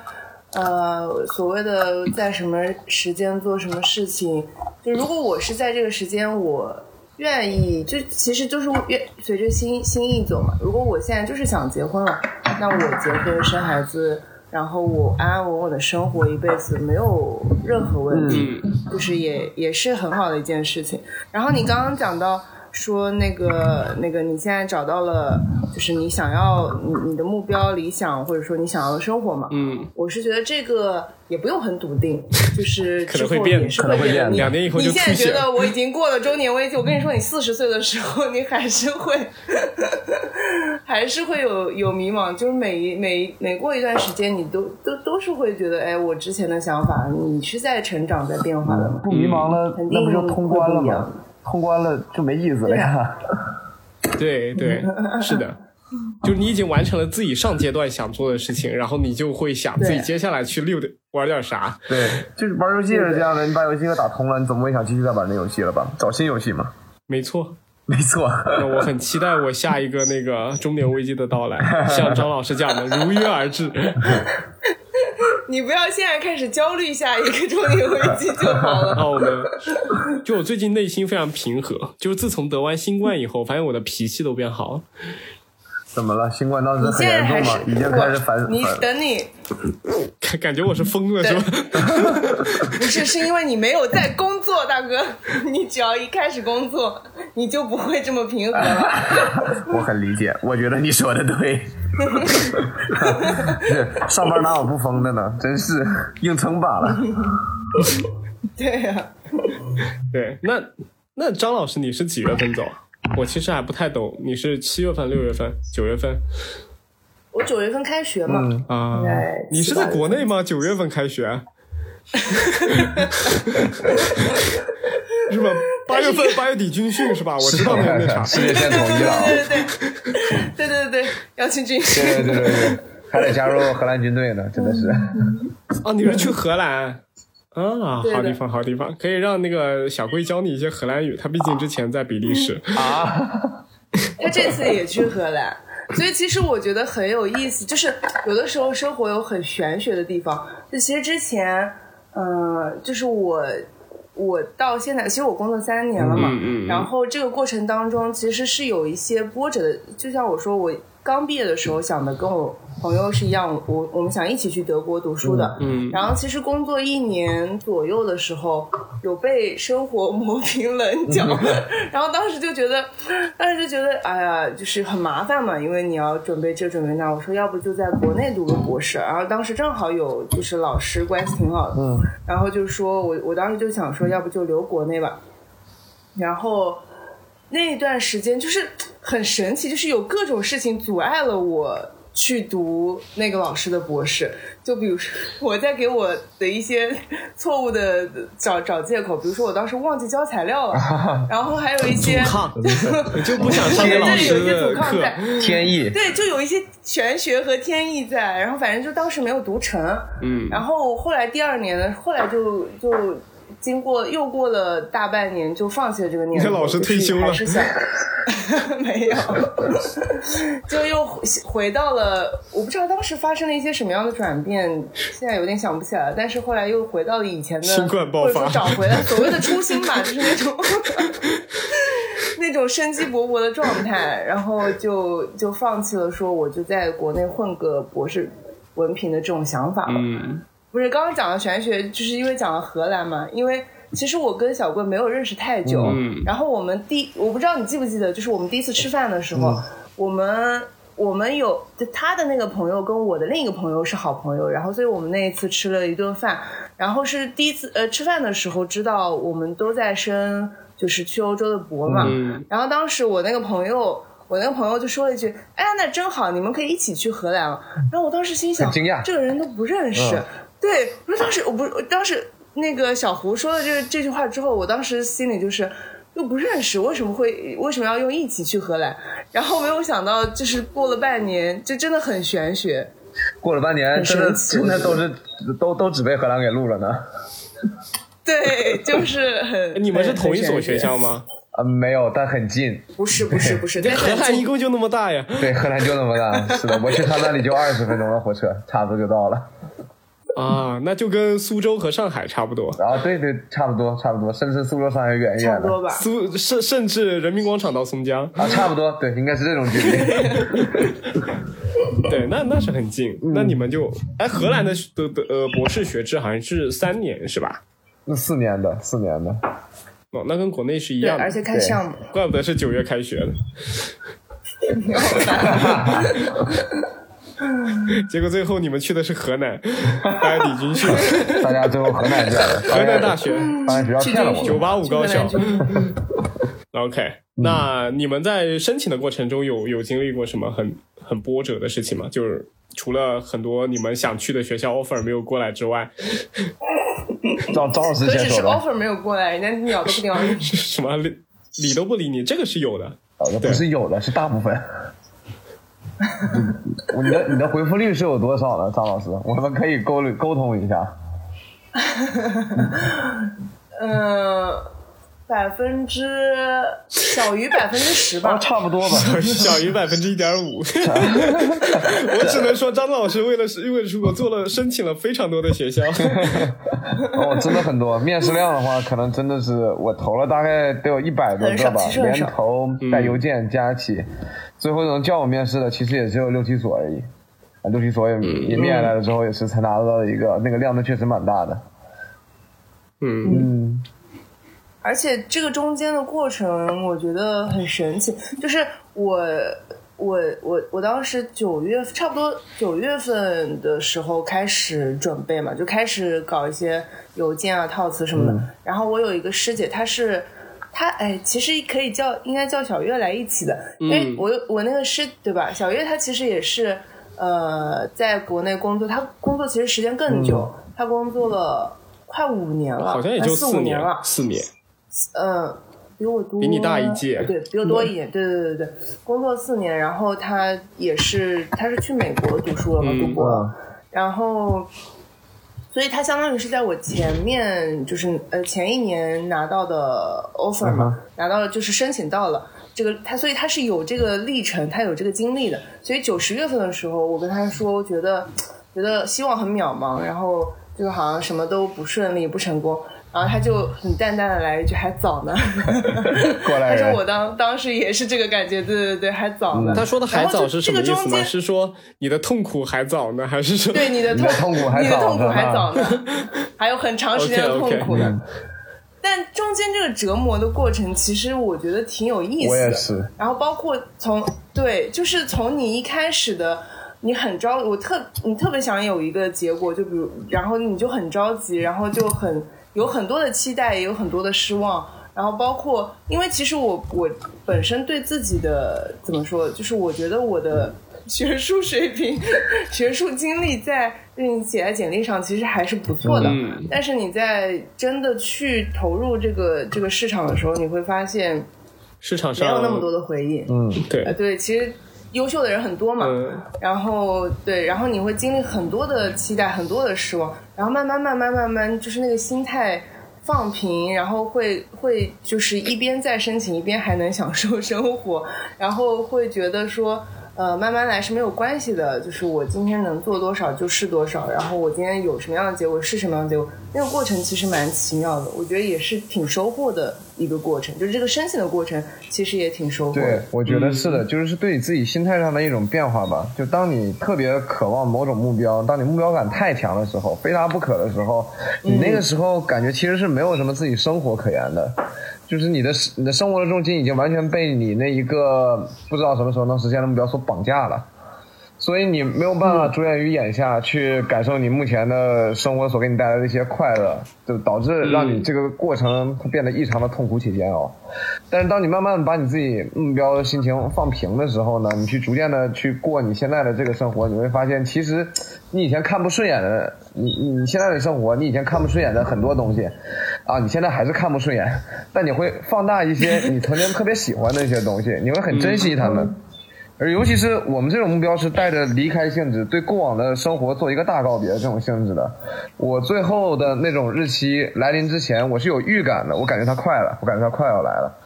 呃，所谓的在什么时间做什么事情，就如果我是在这个时间，我愿意，就其实就是愿随着心心意走嘛。如果我现在就是想结婚了，那我结婚生孩子，然后我安安稳稳的生活一辈子，没有任何问题，就是也也是很好的一件事情。然后你刚刚讲到。说那个那个，你现在找到了，就是你想要你你的目标、理想，或者说你想要的生活嘛？
嗯，
我是觉得这个也不用很笃定，就是
可能会变
之后也是
可能会变
两年以后就
你现在觉得我已经过了中年危机，我跟你说，你四十岁的时候，你还是会，还是会有有迷茫，就是每一每每过一段时间，你都都都是会觉得，哎，我之前的想法，你是在成长、在变化的嘛？
不迷茫了
肯定
那不就通关了吗？通关了就没意思了呀。
对 对，是的，就是你已经完成了自己上阶段想做的事情，然后你就会想自己接下来去溜的玩点啥。
对，就是玩游戏是这样的，你把游戏都打通了，你总不会想继续再玩那游戏了吧？找新游戏嘛。
没错。
没错，
那我很期待我下一个那个中年危机的到来，像张老师讲的如约而至。
你不要现在开始焦虑下一个中年危机就好了。
啊，我们就我最近内心非常平和，就是自从得完新冠以后，发现我的脾气都变好了。
怎么了？新冠当时很严重吗？已经开始反
你等你
感感觉我是疯了是吧？
不是是因为你没有在工作，大哥，你只要一开始工作，你就不会这么平和了。
我很理解，我觉得你说的对。是上班哪有不疯的呢？真是硬撑罢了。
对呀、
对，那那张老师你是几月份走？我其实还不太懂，你是七月份、六月份、九月份
我九月份开学嘛，
嗯，
啊？你是在国内吗？九月份开学？是吧？八月份八月底军训是吧？我知道那那场。
世界线统一了啊！
对对对对对对对，要去军训。
对对对对对，还得加入荷兰军队呢，真的是。
哦，你是去荷兰？啊，好地方，好地方，可以让那个小龟教你一些荷兰语。他毕竟之前在比利时。
啊，
他这次也去荷兰，所以其实我觉得很有意思，就是有的时候生活有很玄学的地方。就其实之前，嗯、就是我我到现在，其实我工作三年了嘛，
嗯嗯嗯
然后这个过程当中其实是有一些波折的。就像我说，我刚毕业的时候想的跟我朋友是一样，我我们想一起去德国读书的，
嗯
然后其实工作一年左右的时候，有被生活磨平棱角，然后当时就觉得，当时就觉得，哎呀，就是很麻烦嘛，因为你要准备这准备那。我说要不就在国内读个博士，然后当时正好有就是老师关系挺好的，
嗯，
然后就说我我当时就想说，要不就留国内吧，然后那段时间就是很神奇，就是有各种事情阻碍了我去读那个老师的博士。就比如说我在给我的一些错误的找找借口，比如说我当时忘记交材料了，然后还有一些
抗，就不想上那老
对
师
有一些
的课
阻抗在。
天意。
对，就有一些玄学和天意在，然后反正就当时没有读成，
嗯，
然后后来第二年呢，后来就就经过又过了大半年，就放弃了这个念头。
你看老师退休了
就是还是想 没有，就又回回到了，我不知道当时发生了一些什么样的转变，现在有点想不起来了。但是后来又回到了以前的，
新冠爆发
或者说找回了所谓的初心吧，就是那种。那种生机勃勃的状态，然后就就放弃了说我就在国内混个博士文凭的这种想法了。
嗯
不是刚刚讲的玄学，就是因为讲了荷兰嘛，因为其实我跟小贵没有认识太久，
嗯
然后我们第我不知道你记不记得，就是我们第一次吃饭的时候，
嗯
我们我们有就他的那个朋友跟我的另一个朋友是好朋友，然后所以我们那一次吃了一顿饭，然后是第一次呃吃饭的时候知道我们都在申就是去欧洲的博嘛，
嗯
然后当时我那个朋友。我那个朋友就说了一句：“哎呀，那真好，你们可以一起去荷兰了。”然后我当时心想，
惊讶
这个人都不认识。
嗯
对，我说当时我不是我当时那个小胡说了这个这句话之后，我当时心里就是又不认识，为什么会为什么要用一起去荷兰？然后没有想到，就是过了半年，这真的很玄学。
过了半年，
很
真的真的都是都都只被荷兰给录了呢。
对，就是很。
你们是同一所
学？
校吗？
啊，没有，但很近。
不是不是不是，但
荷兰一共就那么大呀。
对，荷兰就那么大。是的，我去他那里就二十分钟的火车，差不多就到了。
啊，那就跟苏州和上海差不多，
然后对对，差不多差不多，甚至苏州上海远一点的。
差不多吧。
苏甚甚至人民广场到松江，
啊，差不多，对，应该是这种距离。
对，那那是很近。那你们就哎，荷兰的的的呃博士学制好像是三年是吧？
那四年的，四年的。
哦，那跟国内是一，样的，
而且看项目。
怪不得是九月开学的。结果最后你们去的是河南，大家李军训，
大家最后河南去了，
河南大学
发现学校骗了我。
九八五高校 OK，那你们在申请的过程中有有经历过什么很很波折的事情吗？就是除了很多你们想去的学校 offer 没有过来之外，
张张老师先说的
，offer 没有过来，人家鸟都不鸟你。
什么理理都不理你，这个是有的。
不是有的，是大部分。你的你的回复率是有多少呢，张老师？我们可以沟沟通一下。
嗯，百分之小于百分之十吧
啊，。差不多吧。
小于百分之一点五。我只能说，张老师为了是为了出国做了申请了非常多的学校。
哦，真的很多。面试量的话，可能真的是我投了大概得有一百多个吧连投带邮件加一起，最后能叫我面试的其实也只有六七所而已。啊，六七所也也面下来了之后，也是才拿到了一个那个量，的确实蛮大的。
嗯，
嗯，
而且这个中间的过程，我觉得很神奇。就是我，我，我，我当时九月差不多九月份的时候开始准备嘛，就开始搞一些邮件啊、套词什么的。然后我有一个师姐，她是。她哎，其实可以叫应该叫小月来一起的，因为我我那个师对吧？小月她其实也是呃，在国内工作，她工作其实时间更久，她工作了快五年了，
好像也就
呃四五
年
了，
四年。
嗯，比我多，
比你大一届
对，比我多一点，对对对对对，工作四年，然后他也是，他是去美国读书了嘛，
嗯
读博，
嗯
然后，所以他相当于是在我前面，就是呃前一年拿到的 offer 嘛，拿到了就是申请到了。这个他，所以他是有这个历程，他有这个经历的。所以九十月份的时候，我跟他说，觉得觉得希望很渺茫，然后就好像什么都不顺利，不成功。然后他就很淡淡的来一句：“还早呢。”
过来人
他说我当当时也是这个感觉，对对对，还早呢。
他说的还早是什么意思是说你的痛苦还早呢，还是说
对你的
痛苦还早
你的痛苦
呢
还早呢，还有很长时间的痛苦呢。
嗯
但中间这个折磨的过程，其实我觉得挺有意思的。
我也是。
然后包括从对，就是从你一开始的，你很着，我特你特别想有一个结果，就比如，然后你就很着急，然后就很有很多的期待，也有很多的失望。然后包括，因为其实我我本身对自己的怎么说，就是我觉得我的学术水平、学术经历在你写在简历上其实还是不错的。
嗯
但是你在真的去投入这个这个市场的时候，你会发现
市场上
没有那么多的回应。
嗯，
对
呃，对，其实优秀的人很多嘛，
嗯
然后对，然后你会经历很多的期待，很多的失望，然后慢慢慢慢慢慢，就是那个心态放平，然后会 会就是一边在申请，一边还能享受生活，然后会觉得说。呃，慢慢来是没有关系的，就是我今天能做多少就是多少，然后我今天有什么样的结果是什么样的结果，那个过程其实蛮奇妙的，我觉得也是挺收获的一个过程，就是这个申请的过程其实也挺收获
对
的。，
我觉得是的，就是对你自己心态上的一种变化吧。就当你特别渴望某种目标，当你目标感太强的时候，非他不可的时候，你那个时候感觉其实是没有什么自己生活可言的。就是你的你的生活的重心已经完全被你那一个不知道什么时候能实现的目标所绑架了，所以你没有办法着眼于眼下去感受你目前的生活所给你带来的一些快乐，就导致让你这个过程它变得异常的痛苦且煎熬。但是当你慢慢把你自己目标的心情放平的时候呢，你去逐渐的去过你现在的这个生活，你会发现，其实你以前看不顺眼的，你你你现在的生活，你以前看不顺眼的很多东西，啊，你现在还是看不顺眼，但你会放大一些你曾经特别喜欢的一些东西，你会很珍惜它们。而尤其是我们这种目标是带着离开性质，对过往的生活做一个大告别这种性质的。我最后的那种日期来临之前，我是有预感的，我感觉它快了，我感觉它快要来了。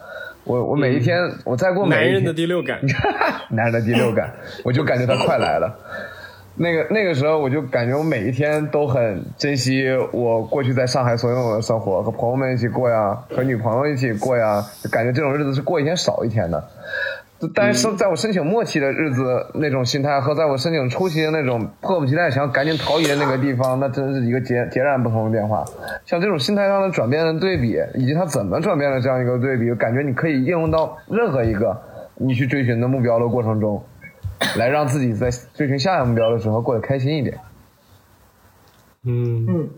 我我每一天，我再过每一天，
男人的第六感，
男人的第六感，我就感觉它快来了。那个那个时候，我就感觉我每一天都很珍惜我过去在上海所拥有的生活，和朋友们一起过呀，和女朋友一起过呀，就感觉这种日子是过一天少一天的。但是在我申请末期的日子，那种心态和在我申请初期的那种迫不及待想要赶紧逃离的那个地方，那真是一个截截然不同的变化。像这种心态上的转变的对比，以及它怎么转变的这样一个对比，感觉你可以应用到任何一个你去追寻的目标的过程中，来让自己在追寻下一个目标的时候过得开心一点。
嗯
嗯，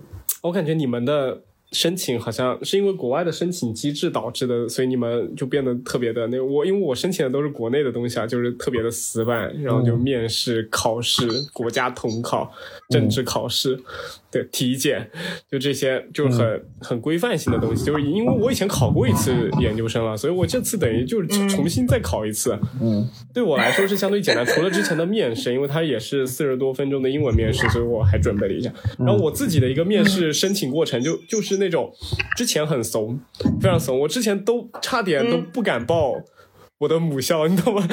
我感觉你们的申请好像是因为国外的申请机制导致的，所以你们就变得特别的那。我因为我申请的都是国内的东西啊，就是特别的死板，然后就面试、考试、国家统考、政治考试，对体检，就这些就是很、很规范性的东西。就是因为我以前考过一次研究生了，所以我这次等于就是重新再考一次。
嗯，
对我来说是相对简单，除了之前的面试，因为它也是四十多分钟的英文面试，所以我还准备了一下。然后我自己的一个面试申请过程就就是那种之前很怂，非常怂，我之前都差点都不敢报我的母校，你懂吗？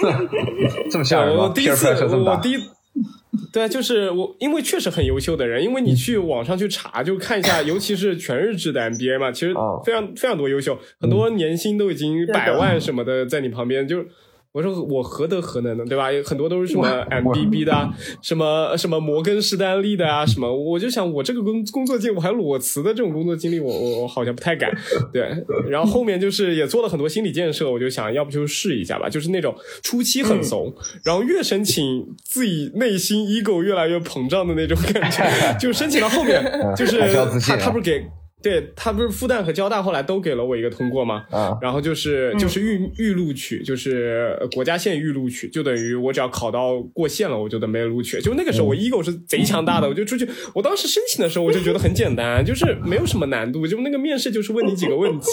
这么吓人吗？
我第一次我第一。对啊，就是我，因为确实很优秀的人，因为你去网上去查，就看一下，尤其是全日制的 MBA 嘛，其实
哦。
非常非常多优秀，很多年薪都已经百万什么的在你旁边，就是我说我何德何能呢，对吧？有很多都是什么 MBB 的啊，什么什么摩根士丹利的啊，什么，我就想我这个工工作经历，我还裸辞的这种工作经历，我我我好像不太敢，对。然后后面就是也做了很多心理建设，我就想要不就试一下吧，就是那种初期很怂，然后越申请自己内心 ego 越来越膨胀的那种感觉，就申请到后面 就是他他不是给。对他不是复旦和交大后来都给了我一个通过吗？
啊
然后就是就是预预录取，就是呃国家线预录取，就等于我只要考到过线了，我就等被录取。就那个时候我 ego 是贼强大的，我就出去。我当时申请的时候我就觉得很简单，就是没有什么难度，就那个面试就是问你几个问题，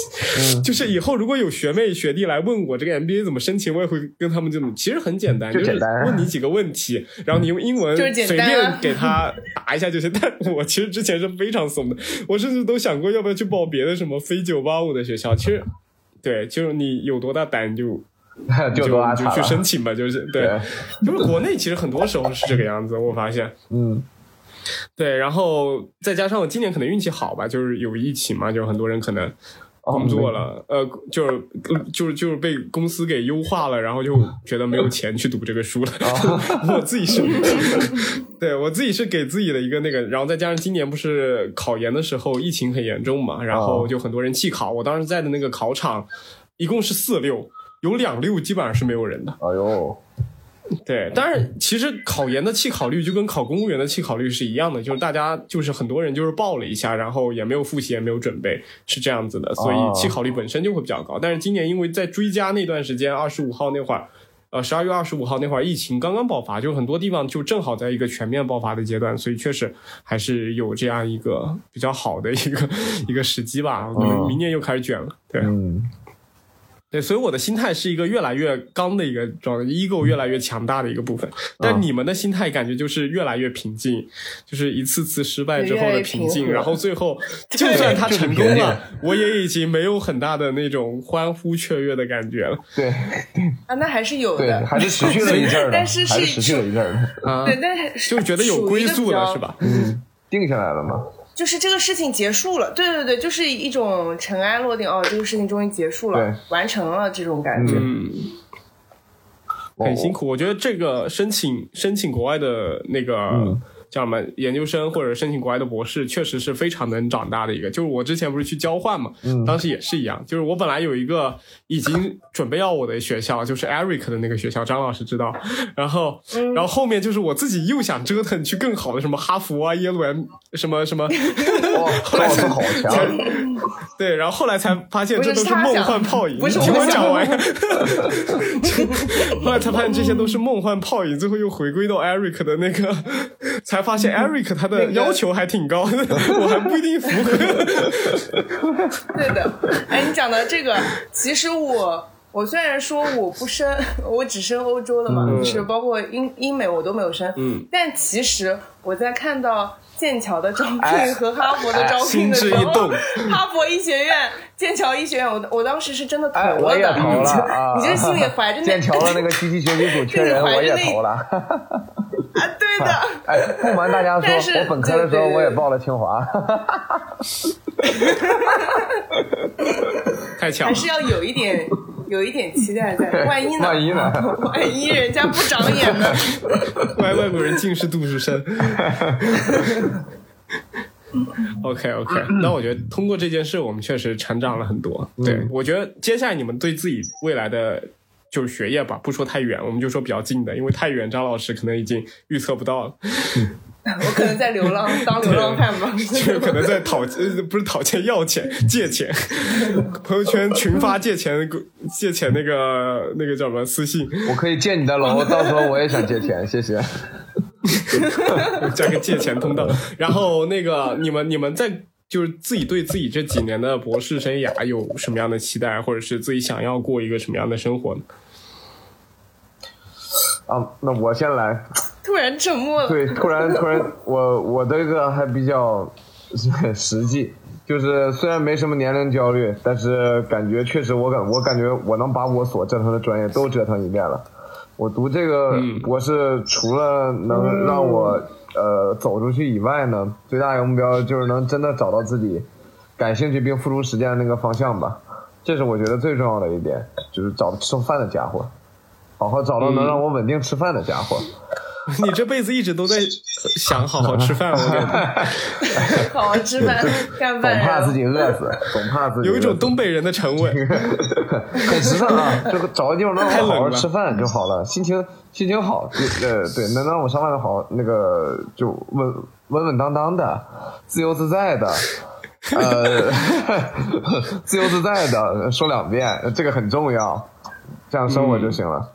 就是以后如果有学妹学弟来问我这个 MBA 怎么申请，我也会跟他们这么，其实很简单，
就是
问你几个问题，然后你用英文
就
随便给他答一下就行。但我其实之前是非常怂的，我甚至都想过要不要去报别的什么非九八五的学校。其实，对，就是你有多大胆就
就
就就去。申请吧，就是对
对，
就是国内其实很多时候是这个样子，我发现。
嗯，
对，然后再加上我今年可能运气好吧，就是有疫情嘛，就是很多人可能
哦
工作了，呃，就是就是就是被公司给优化了，然后就觉得没有钱去读这个书了。
哦
我自己是，对我自己是给自己的一个那个，然后再加上今年不是考研的时候疫情很严重嘛，然后
哦
就很多人弃考。我当时在的那个考场一共是四六，有两六基本上是没有人的。
哎呦，
对，但是，其实考研的弃考率就跟考公务员的弃考率是一样的，就是大家就是很多人就是报了一下，然后也没有复习，也没有准备，是这样子的，所以
哦
弃考率本身就会比较高。但是今年因为在追加那段时间，二十五号那会儿，呃，十二月二十五号那会儿疫情刚刚爆发，就很多地方就正好在一个全面爆发的阶段，所以确实还是有这样一个比较好的一个 一个时机吧。明年又开始卷了，对。
嗯，
对，所以我的心态是一个越来越刚的一个状态，ego 越来越强大的一个部分。但你们的心态感觉就是越来越平静，就是一次次失败之后的平静，然后最后就算他成功了，我也已经没有很大的那种欢呼雀跃的感觉了。
对
啊，那还是有
对，
的，
还是持续了一阵儿，
但是
还是
是
持续了一阵儿
对，但是
就觉得有归宿了，是？吧？
定下来了嘛。
就是这个事情结束了，对对对，就是一种尘埃落定，哦，这个事情终于结束了，完成了这种感觉。
嗯，很辛苦。我觉得这个申请申请国外的那个、
嗯
叫什么研究生或者申请国外的博士，确实是非常能长大的一个。就是我之前不是去交换嘛，当时也是一样。就是我本来有一个已经准备要我的学校，就是 Eric 的那个学校，张老师知道。然后，然后后面就是我自己又想折腾去更好的什么哈佛啊、耶鲁啊，什么什么。
哇，张老师好强，
对，然后后来才发现这都
是梦
幻泡影。
不是
我讲完。后来才发现这些都是梦幻泡影，最后又回归到 Eric 的那个，才发现 Eric 他的要求还挺高的，我还不一定符合。
对的，哎，你讲的这个，其实我我虽然说我不升，我只升欧洲的嘛，
嗯
是包括英英美我都没有升，
嗯，
但其实我在看到剑桥的招
哎
聘和哈佛的招聘的时候，哈佛医学院、剑桥医学院，我我当时是真的投
哎，
了的，
我也投了啊！
你就心里怀着那
剑桥的那个机器学习组缺人，我也投了。
啊，对的，
哎，不瞒大家
但是
说，我本科的时候我也报了清华。
太强了，
还是要有一点有一点期待在，万一呢？
万一呢？
万一人家不长眼呢？
外外国人近视度数深。OK OK，那我觉得通过这件事，我们确实成长了很多。对、我觉得接下来你们对自己未来的就是学业吧，不说太远，我们就说比较近的，因为太远，张老师可能已经预测不到了，
我可能在流浪，当流浪汉吧。
就可能在讨呃不是讨钱要钱借钱，朋友圈群发借钱借钱那个那个叫什么私信，
我可以借你的楼，到时候我也想借钱，谢谢。
加个借钱通道。然后那个你们你们在就是自己对自己这几年的博士生涯有什么样的期待，或者是自己想要过一个什么样的生活呢？
啊，那我先来。
突然沉默了。
对，突然突然，我我这个还比较 实际。就是虽然没什么年龄焦虑，但是感觉确实我感我感觉我能把我所折腾的专业都折腾一遍了。我读这个博士，除了能让我呃走出去以外呢，最大一个目标就是能真的找到自己感兴趣并付出时间的那个方向吧。这是我觉得最重要的一点，就是找吃饭的家伙，好好找到能让我稳定吃饭的家伙。
你这辈子一直都在想好好吃饭，我感觉。
好好吃饭，干饭。
总怕自己饿死，总怕自己。
有一种东北人的沉稳。
很实诚啊，这个找个地方能好好吃饭就好了，心情心情好，呃对，能让我上班的好，那个就稳稳稳当当的，自由自在的，呃，自由自在的，说两遍，这个很重要，这样生活就行了。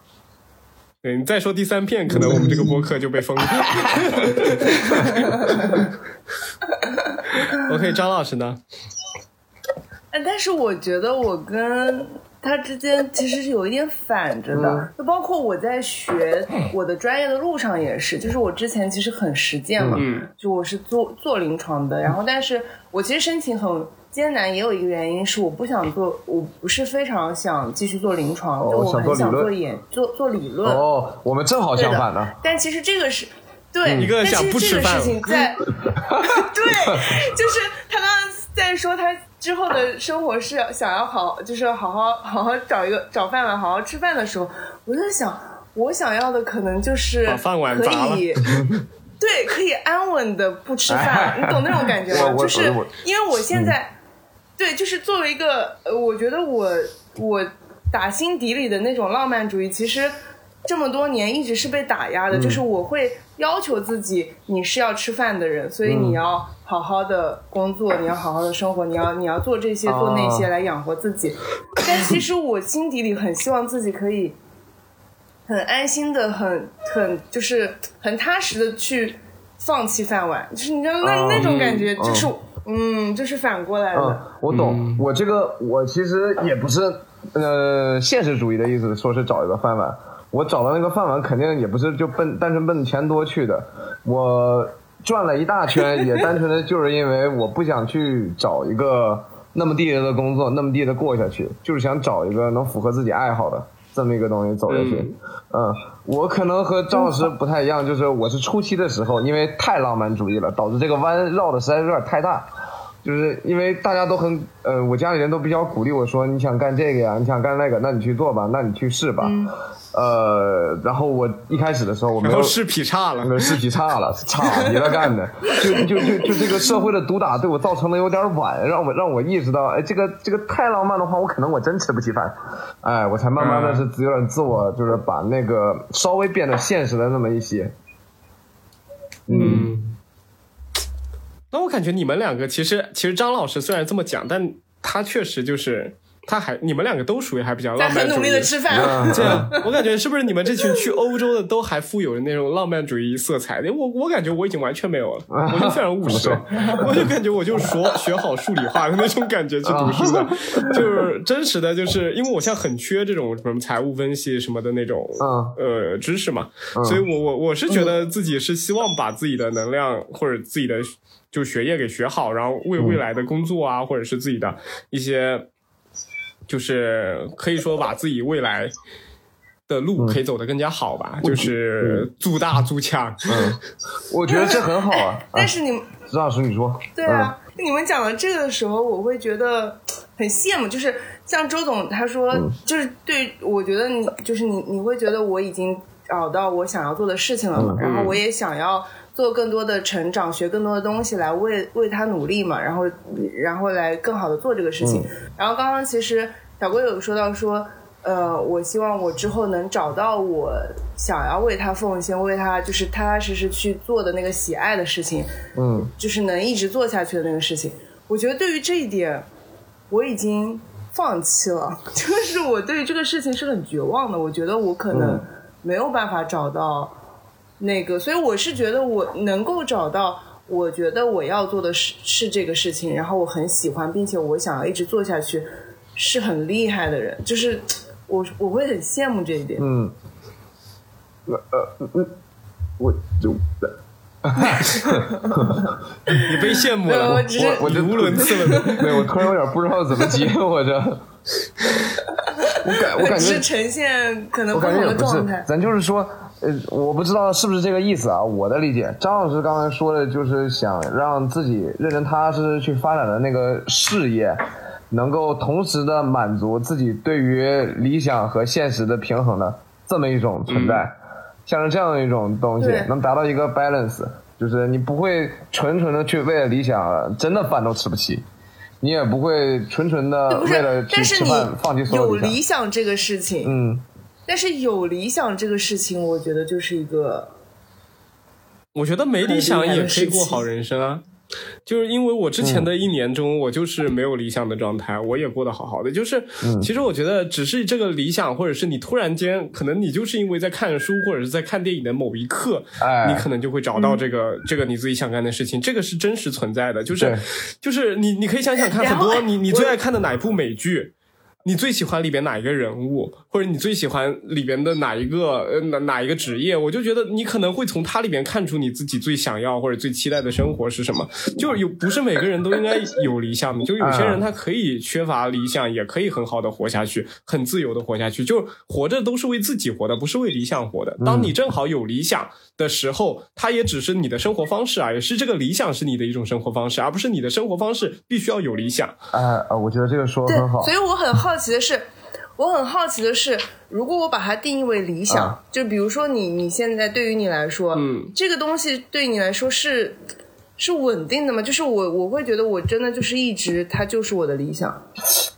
对你再说第三遍，可能我们这个播客就被封了。OK，张老师呢？
哎，但是我觉得我跟他之间其实是有一点反着的，就包括我在学我的专业的路上也是，就是我之前其实很实践嘛，就我是做做临床的，然后但是我其实申请很。艰难也有一个原因是我不想做，我不是非常想继续做临床，就我很想做研做做理论。
哦，我们正好相反呢。
但其实这个是对，
一个想不吃
饭。事情在 对，就是他刚刚在说他之后的生活是想要好，就是好好好好找一个找饭碗，好好吃饭的时候，我在想，我想要的可能就是
饭碗
可以。对，可以安稳的不吃饭，你懂那种感觉吗？就是因为我现在。对，就是作为一个，呃，我觉得我我打心底里的那种浪漫主义，其实这么多年一直是被打压的。就是我会要求自己，你是要吃饭的人，所以你要好好的工作，你要好好的生活，你要你要做这些做那些来养活自己。但其实我心底里很希望自己可以很安心的、很很就是很踏实的去放弃饭碗，就是你知道那那种感觉，就是。嗯，就是反过来的。嗯，
我懂。我这个，我其实也不是，呃，现实主义的意思，说是找一个饭碗。我找到那个饭碗，肯定也不是就奔单纯奔钱多去的。我转了一大圈，也单纯的 就是因为我不想去找一个那么地道的工作，那么地的过下去，就是想找一个能符合自己爱好的这么一个东西走下去。嗯，我可能和张老师不太一样，就是我是初期的时候，因为太浪漫主义了，导致这个弯绕的实在是有点太大。就是因为大家都很，呃，我家里人都比较鼓励我说，你想干这个呀，你想干那个，那你去做吧，那你去试吧。呃，然后我一开始的时候我没有
试劈叉了，
试劈叉了，差你了干的，就就就就这个社会的毒打对我造成的有点晚，让我让我意识到，哎，这个这个太浪漫的话，我可能我真吃不起饭，哎，我才慢慢的是有点自我，就是把那个稍微变得现实了那么一些，
嗯，那我感觉你们两个其实其实张老师虽然这么讲，但他确实就是。他还你们两个都属于还比较浪漫主义，
很努力的吃饭。
这样，我感觉是不是你们这群去欧洲的都还富有那种浪漫主义色彩？我我感觉我已经完全没有了，我就非常务实，我就感觉我就说学好数理化的那种感觉去读书的，就是真实的，就是因为我现在很缺这种什么财务分析什么的那种呃知识嘛，所以我我我是觉得自己是希望把自己的能量或者自己的就学业给学好，然后为未来的工作啊，或者是自己的一些。就是可以说把自己未来的路可以走得更加好吧，就是做大做强。
嗯，我觉得这很好啊。
但是你，
石老师，你说。
对啊，你们讲到这个的时候，我会觉得很羡慕。就是像周总他说，就是对我觉得你，就是你，你会觉得我已经找到我想要做的事情了嘛？然后我也想要。做更多的成长，学更多的东西来为为他努力嘛，然后然后来更好的做这个事情。然后刚刚其实小郭有说到说，呃，我希望我之后能找到我想要为他奉献、为他就是踏踏实实去做的那个喜爱的事情，
嗯，
就是能一直做下去的那个事情。我觉得对于这一点，我已经放弃了，就是我对于这个事情是很绝望的。我觉得我可能没有办法找到。那个，所以我是觉得我能够找到，我觉得我要做的是是这个事情，然后我很喜欢，并且我想要一直做下去，是很厉害的人，就是我我会很羡慕这一点。
嗯，呃呃嗯，我就
你被羡慕了，
我只是
我
语无伦次了。
对我突然有点不知道怎么接，我这，我感我感觉
是呈现可能
我
不同的状态，。
咱就是说，呃，我不知道是不是这个意思啊。我的理解，张老师刚才说的就是想让自己认真踏实去发展的那个事业，能够同时的满足自己对于理想和现实的平衡的这么一种存在，像是这样的一种东西，能达到一个 balance，就是你不会纯纯的去为了理想，真的饭都吃不起。你也不会纯纯的为了，去吃饭放弃所有。
有理想这个事情，
嗯，
但是有理想这个事情，我觉得就是一个
我觉得没理想也可以过好人生啊。就是因为我之前的一年中，我就是没有理想的状态，我也过得好好的。就是，其实我觉得，只是这个理想，或者是你突然间，可能你就是因为在看书或者是在看电影的某一刻，
哎
你可能就会找到这个、这个你自己想干的事情，这个是真实存在的。就是，就是你你可以想想看，很多你你最爱看的哪一部美剧，你最喜欢里边哪一个人物，或者你最喜欢里边的哪一个呃哪哪一个职业，我就觉得你可能会从他里边看出你自己最想要或者最期待的生活是什么。就是有不是每个人都应该有理想的，就有些人他可以缺乏理想，也可以很好的活下去，很自由的活下去。就活着都是为自己活的，不是为理想活的。当你正好有理想的时候，它也只是你的生活方式啊，也是这个理想是你的一种生活方式，而不是你的生活方式必须要有理想。
啊、呃，我觉得这个说的很好，。
所以我很好奇的是，我很好奇的是，如果我把它定义为理想，
啊。
就比如说你你现在对于你来说，
嗯，
这个东西对你来说是是稳定的吗？就是我我会觉得我真的就是一直它就是我的理想，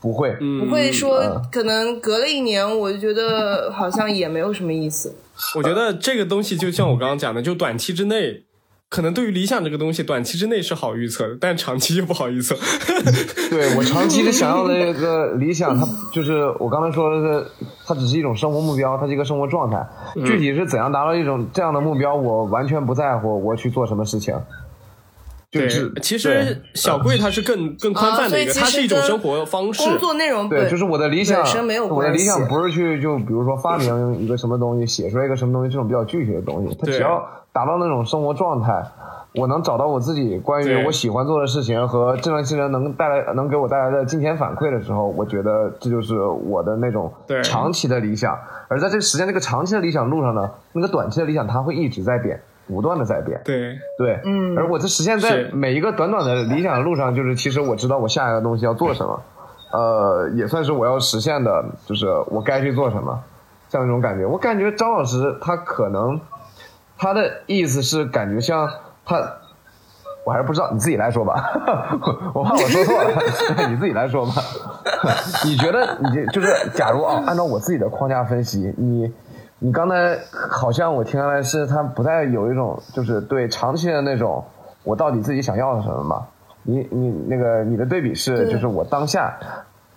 不会，
嗯，
不会说
嗯。
可能隔了一年我就觉得好像也没有什么意思。
我觉得这个东西就像我刚刚讲的，就短期之内，可能对于理想这个东西，短期之内是好预测的，但长期就不好预测。
对我长期的想要的那个理想，它就是我刚才说的是，它只是一种生活目标，它是一个生活状态。具体是怎样达到一种这样的目标，我完全不在乎我去做什么事情。就是，
其实小贵它是更更宽泛的一个，它是一种生活方式。
工作内容
对，就是我的理想
本身没有，
我的理想不是去就比如说发明一个什么东西，写出来一个什么东西这种比较具体的东西，它只要达到那种生活状态，我能找到我自己关于我喜欢做的事情和这段事情能带来能给我带来的金钱反馈的时候，我觉得这就是我的那种
对
长期的理想。而在这个时间这个长期的理想路上呢，那个短期的理想它会一直在变，不断的在变。
对，
对，
嗯
而我这实现在每一个短短的理想的路上，就是其实我知道我下一个东西要做什么，呃，也算是我要实现的，就是我该去做什么，像那种感觉。我感觉张老师他可能他的意思是感觉像他，我还是不知道，你自己来说吧，我怕我说错了，你自己来说吧。你觉得你就就是假如啊，按照我自己的框架分析，你。你刚才好像我听下来是他不太有一种就是对长期的那种我到底自己想要的什么嘛？你你那个你的对比是就是我当下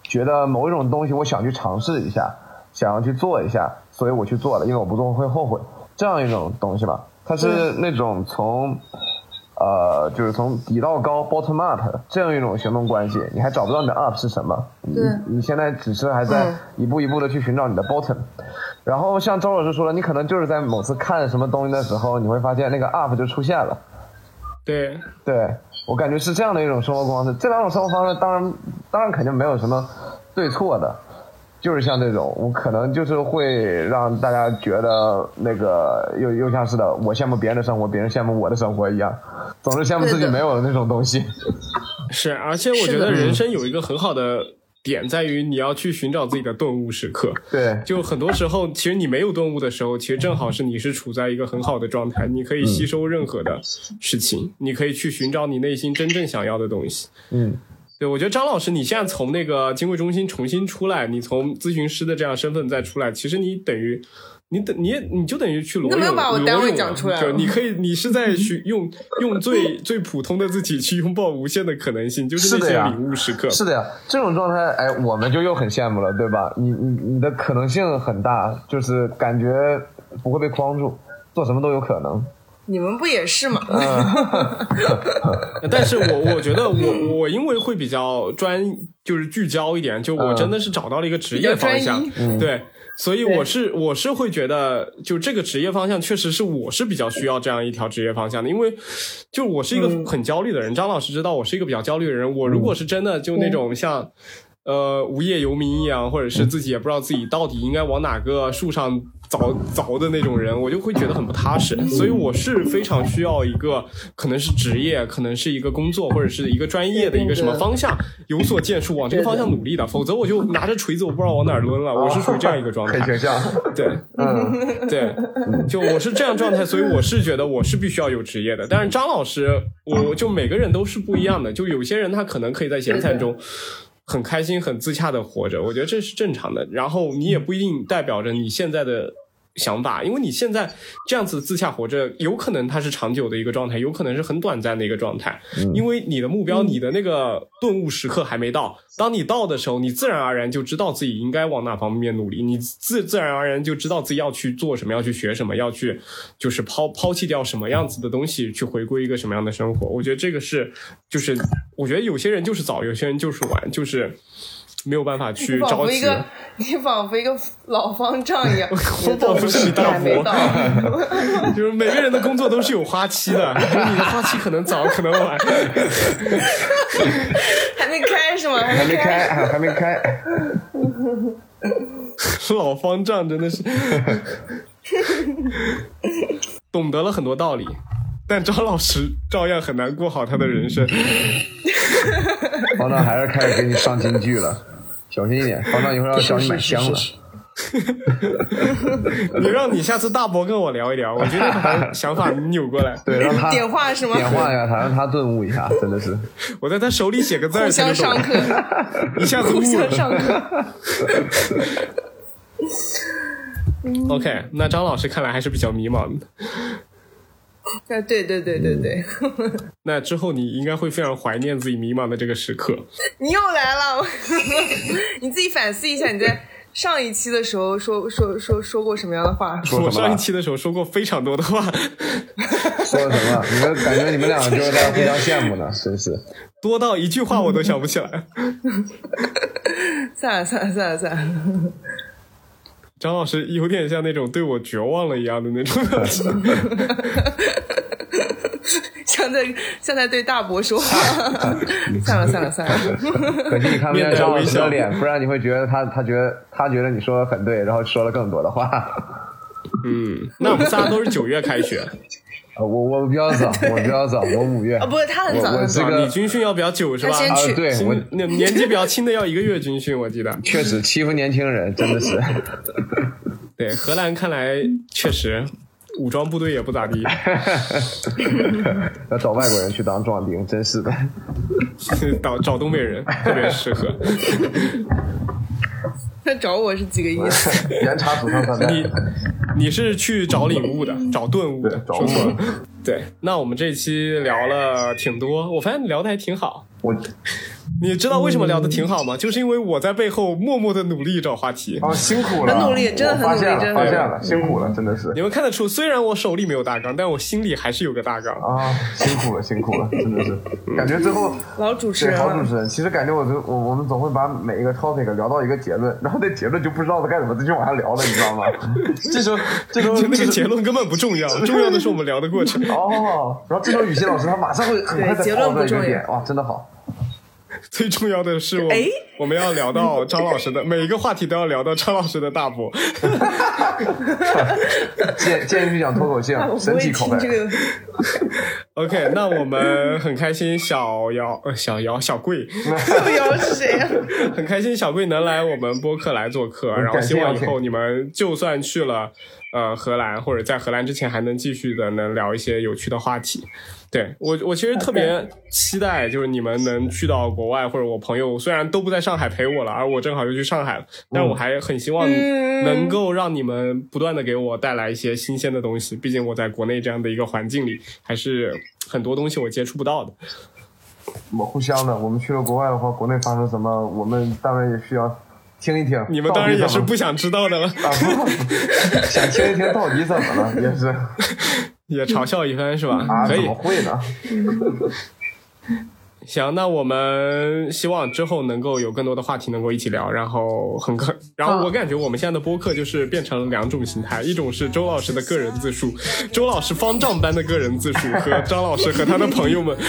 觉得某一种东西我想去尝试一下，想要去做一下，所以我去做了，因为我不做会后悔，这样一种东西吧。它是那种从呃就是从底到高 bottom up 这样一种行动关系，你还找不到你的 up 是什么，你你现在只是还在
嗯
一步一步的去寻找你的 bottom。然后像周老师说的，你可能就是在某次看什么东西的时候，你会发现那个 up 就出现了。
对，
对我感觉是这样的一种生活方式。这两种生活方式当然当然肯定没有什么对错的，就是像这种，我可能就是会让大家觉得那个又又像是的，我羡慕别人的生活，别人羡慕我的生活一样，总是羡慕自己没有的那种东西。
是，而且我觉得人生有一个很好的点在于，你要去寻找自己的顿悟时刻。
对，
就很多时候，其实你没有顿悟的时候，其实正好是你是处在一个很好的状态，你可以吸收任何的事情，你可以去寻找你内心真正想要的东西。
嗯，
对，我觉得张老师，你现在从那个金汇中心重新出来，你从咨询师的这样身份再出来，其实你等于。你等你也你就等于去裸
你怎么
泳，
又把我单位
裸泳了
讲出来
就你可以，你是在去用用最最普通的自己去拥抱无限的可能性，就是那些领悟时刻。
是的呀，这种状态，哎，我们就又很羡慕了，对吧？你你你的可能性很大，就是感觉不会被框住，做什么都有可能。
你们不也是吗？
但是我我觉得我我因为会比较专，就是聚焦一点，就我
嗯
真的是找到了一个职业方向。对，所以我是我是会觉得，就这个职业方向确实是我是比较需要这样一条职业方向的，因为就我是一个很焦虑的人，张老师知道我是一个比较焦虑的人，我如果是真的就那种像。呃，无业游民一样，或者是自己也不知道自己到底应该往哪个树上凿凿的那种人，我就会觉得很不踏实。所以我是非常需要一个可能是职业，可能是一个工作，或者是一个专业的一个什么方向有所建树，往这个方向努力的。否则我就拿着锤子，我不知道往哪抡了。我是属于这样一个状态。
很形象。
对，嗯，对，就我是这样状态，所以我是觉得我是必须要有职业的。但是张老师，我就每个人都是不一样的。就有些人他可能可以在闲散中。很开心、很自洽的活着，我觉得这是正常的。然后你也不一定代表着你现在的。想法，因为你现在这样子自洽活着，有可能它是长久的一个状态，有可能是很短暂的一个状态。因为你的目标，你的那个顿悟时刻还没到。当你到的时候，你自然而然就知道自己应该往哪方面努力，你自自然而然就知道自己要去做什么，要去学什么，要去就是抛抛弃掉什么样子的东西，去回归一个什么样的生活。我觉得这个是，就是我觉得有些人就是早，有些人就是晚，就是。没有办法去着急。
你仿佛一个老方丈一样，我
仿佛是你大伯。就是每个人的工作都是有花期的，就是你的花期可能早，可能晚。
还没开是吗？
还没开，还没开。
老方丈真的是懂得了很多道理，但张老师照样很难过好他的人生。
方丈还是开始给你上京剧了。小心一点，方丈一会儿要找你买香了。
你让你下次大伯跟我聊一聊，我觉得把想法扭过来，
对，让他
点化是吗？
点化一下他，让他顿悟一下，真的是。
我在他手里写个字儿，
互相上课，
一下子悟了。
互相上课。
OK，那张老师看来还是比较迷茫的。
啊，对对对对对。
那之后你应该会非常怀念自己迷茫的这个时刻。
你又来了，你自己反思一下，你在上一期的时候说说说说过什么样的话？
我上一期的时候说过非常多的话。
说了什么？你们感觉你们两个就是在互相羡慕呢？是不是
多到一句话我都想不起来。
算了算了算了算了。
张老师有点像那种对我绝望了一样的那种表情，
像在像在对大伯说话。算了算了算了，
可惜你看不见张老师的脸，不然你会觉得他他觉得他觉得你说的很对，然后说了更多的话。
嗯，那我们仨都是九月开学。
我我比较早，我比较早，我五月。
啊，不是他很早，
这个
你军训要比较久是吧？
啊，
对，我
那年纪比较轻的要一个月军训，我记得。
确实欺负年轻人，真的是。
对，荷兰看来确实武装部队也不咋地。
要找外国人去当壮丁，真是的。
找找东北人特别适合。
他找我是几个意思？
严查祖上三代。
你你是去找领悟的，找顿悟的，说错了。对，那我们这期聊了挺多，我发现聊的还挺好。
我。
你知道为什么聊的挺好吗？就是因为我在背后默默的努力找话题。
哦，辛苦了，
很努力，真的很努力，真的
发现了，辛苦了，真的是。
你们看得出，虽然我手里没有大纲，但我心里还是有个大纲
啊！辛苦了，辛苦了，真的是。感觉最后
老主持人，
老主持人。其实感觉我我我们总会把每一个 topic 聊到一个结论，然后那结论就不知道该怎么继续往下聊了，你知道吗？这时候这时候
那个结论根本不重要，重要的是我们聊的过程。
哦，然后这时候雨欣老师他马上会很快的讨论一个点，哇，真的好。
最重要的是，我我们要聊到张老师的每一个话题都要聊到张老师的大伯。
建建议去讲脱口秀，神奇口味。
OK，那我们很开心，小姚、小姚、小贵，
小姚是谁呀？
很开心，小贵能来我们播客来做客，然后希望以后你们就算去了呃荷兰，或者在荷兰之前，还能继续的能聊一些有趣的话题。对我，我其实特别期待，就是你们能去到国外，或者我朋友虽然都不在上海陪我了，而我正好又去上海了，但我还很希望能够让你们不断的给我带来一些新鲜的东西。毕竟我在国内这样的一个环境里，还是很多东西我接触不到的。
我互相的，我们去了国外的话，国内发生什么，我们当然也需要听一听。
你们当然也是不想知道的了，
想听一听到底怎么了，也是。
也嘲笑一番是吧？
啊，
可以，
怎么会呢？
行，那我们希望之后能够有更多的话题能够一起聊，然后很可，然后我感觉我们现在的播客就是变成了两种形态，一种是周老师的个人自述，周老师方丈般的个人自述和张老师和他的朋友们。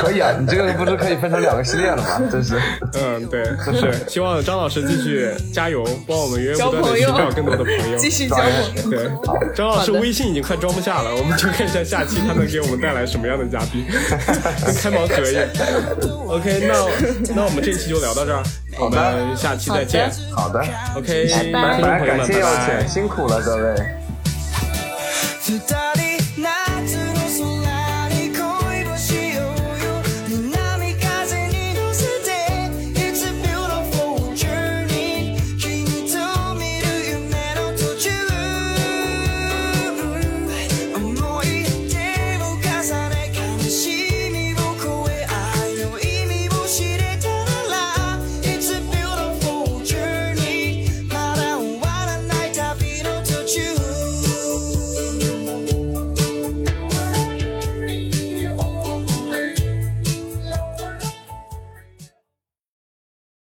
可以啊，你这个不是可以分成两个系列了吗？真是，
嗯，对，就是希望张老师继续加油，帮我们源源不断的寻找更多的朋友，
继续交朋友。
对，张老师微信已经快装不下了，我们就看一下下期他能给我们带来什么样的嘉宾，跟 开盲盒一样。OK，那那我们这期就聊到这儿，我们下期再见。
好的
，OK，
拜拜
朋友们，
感谢邀请，。辛苦了各位。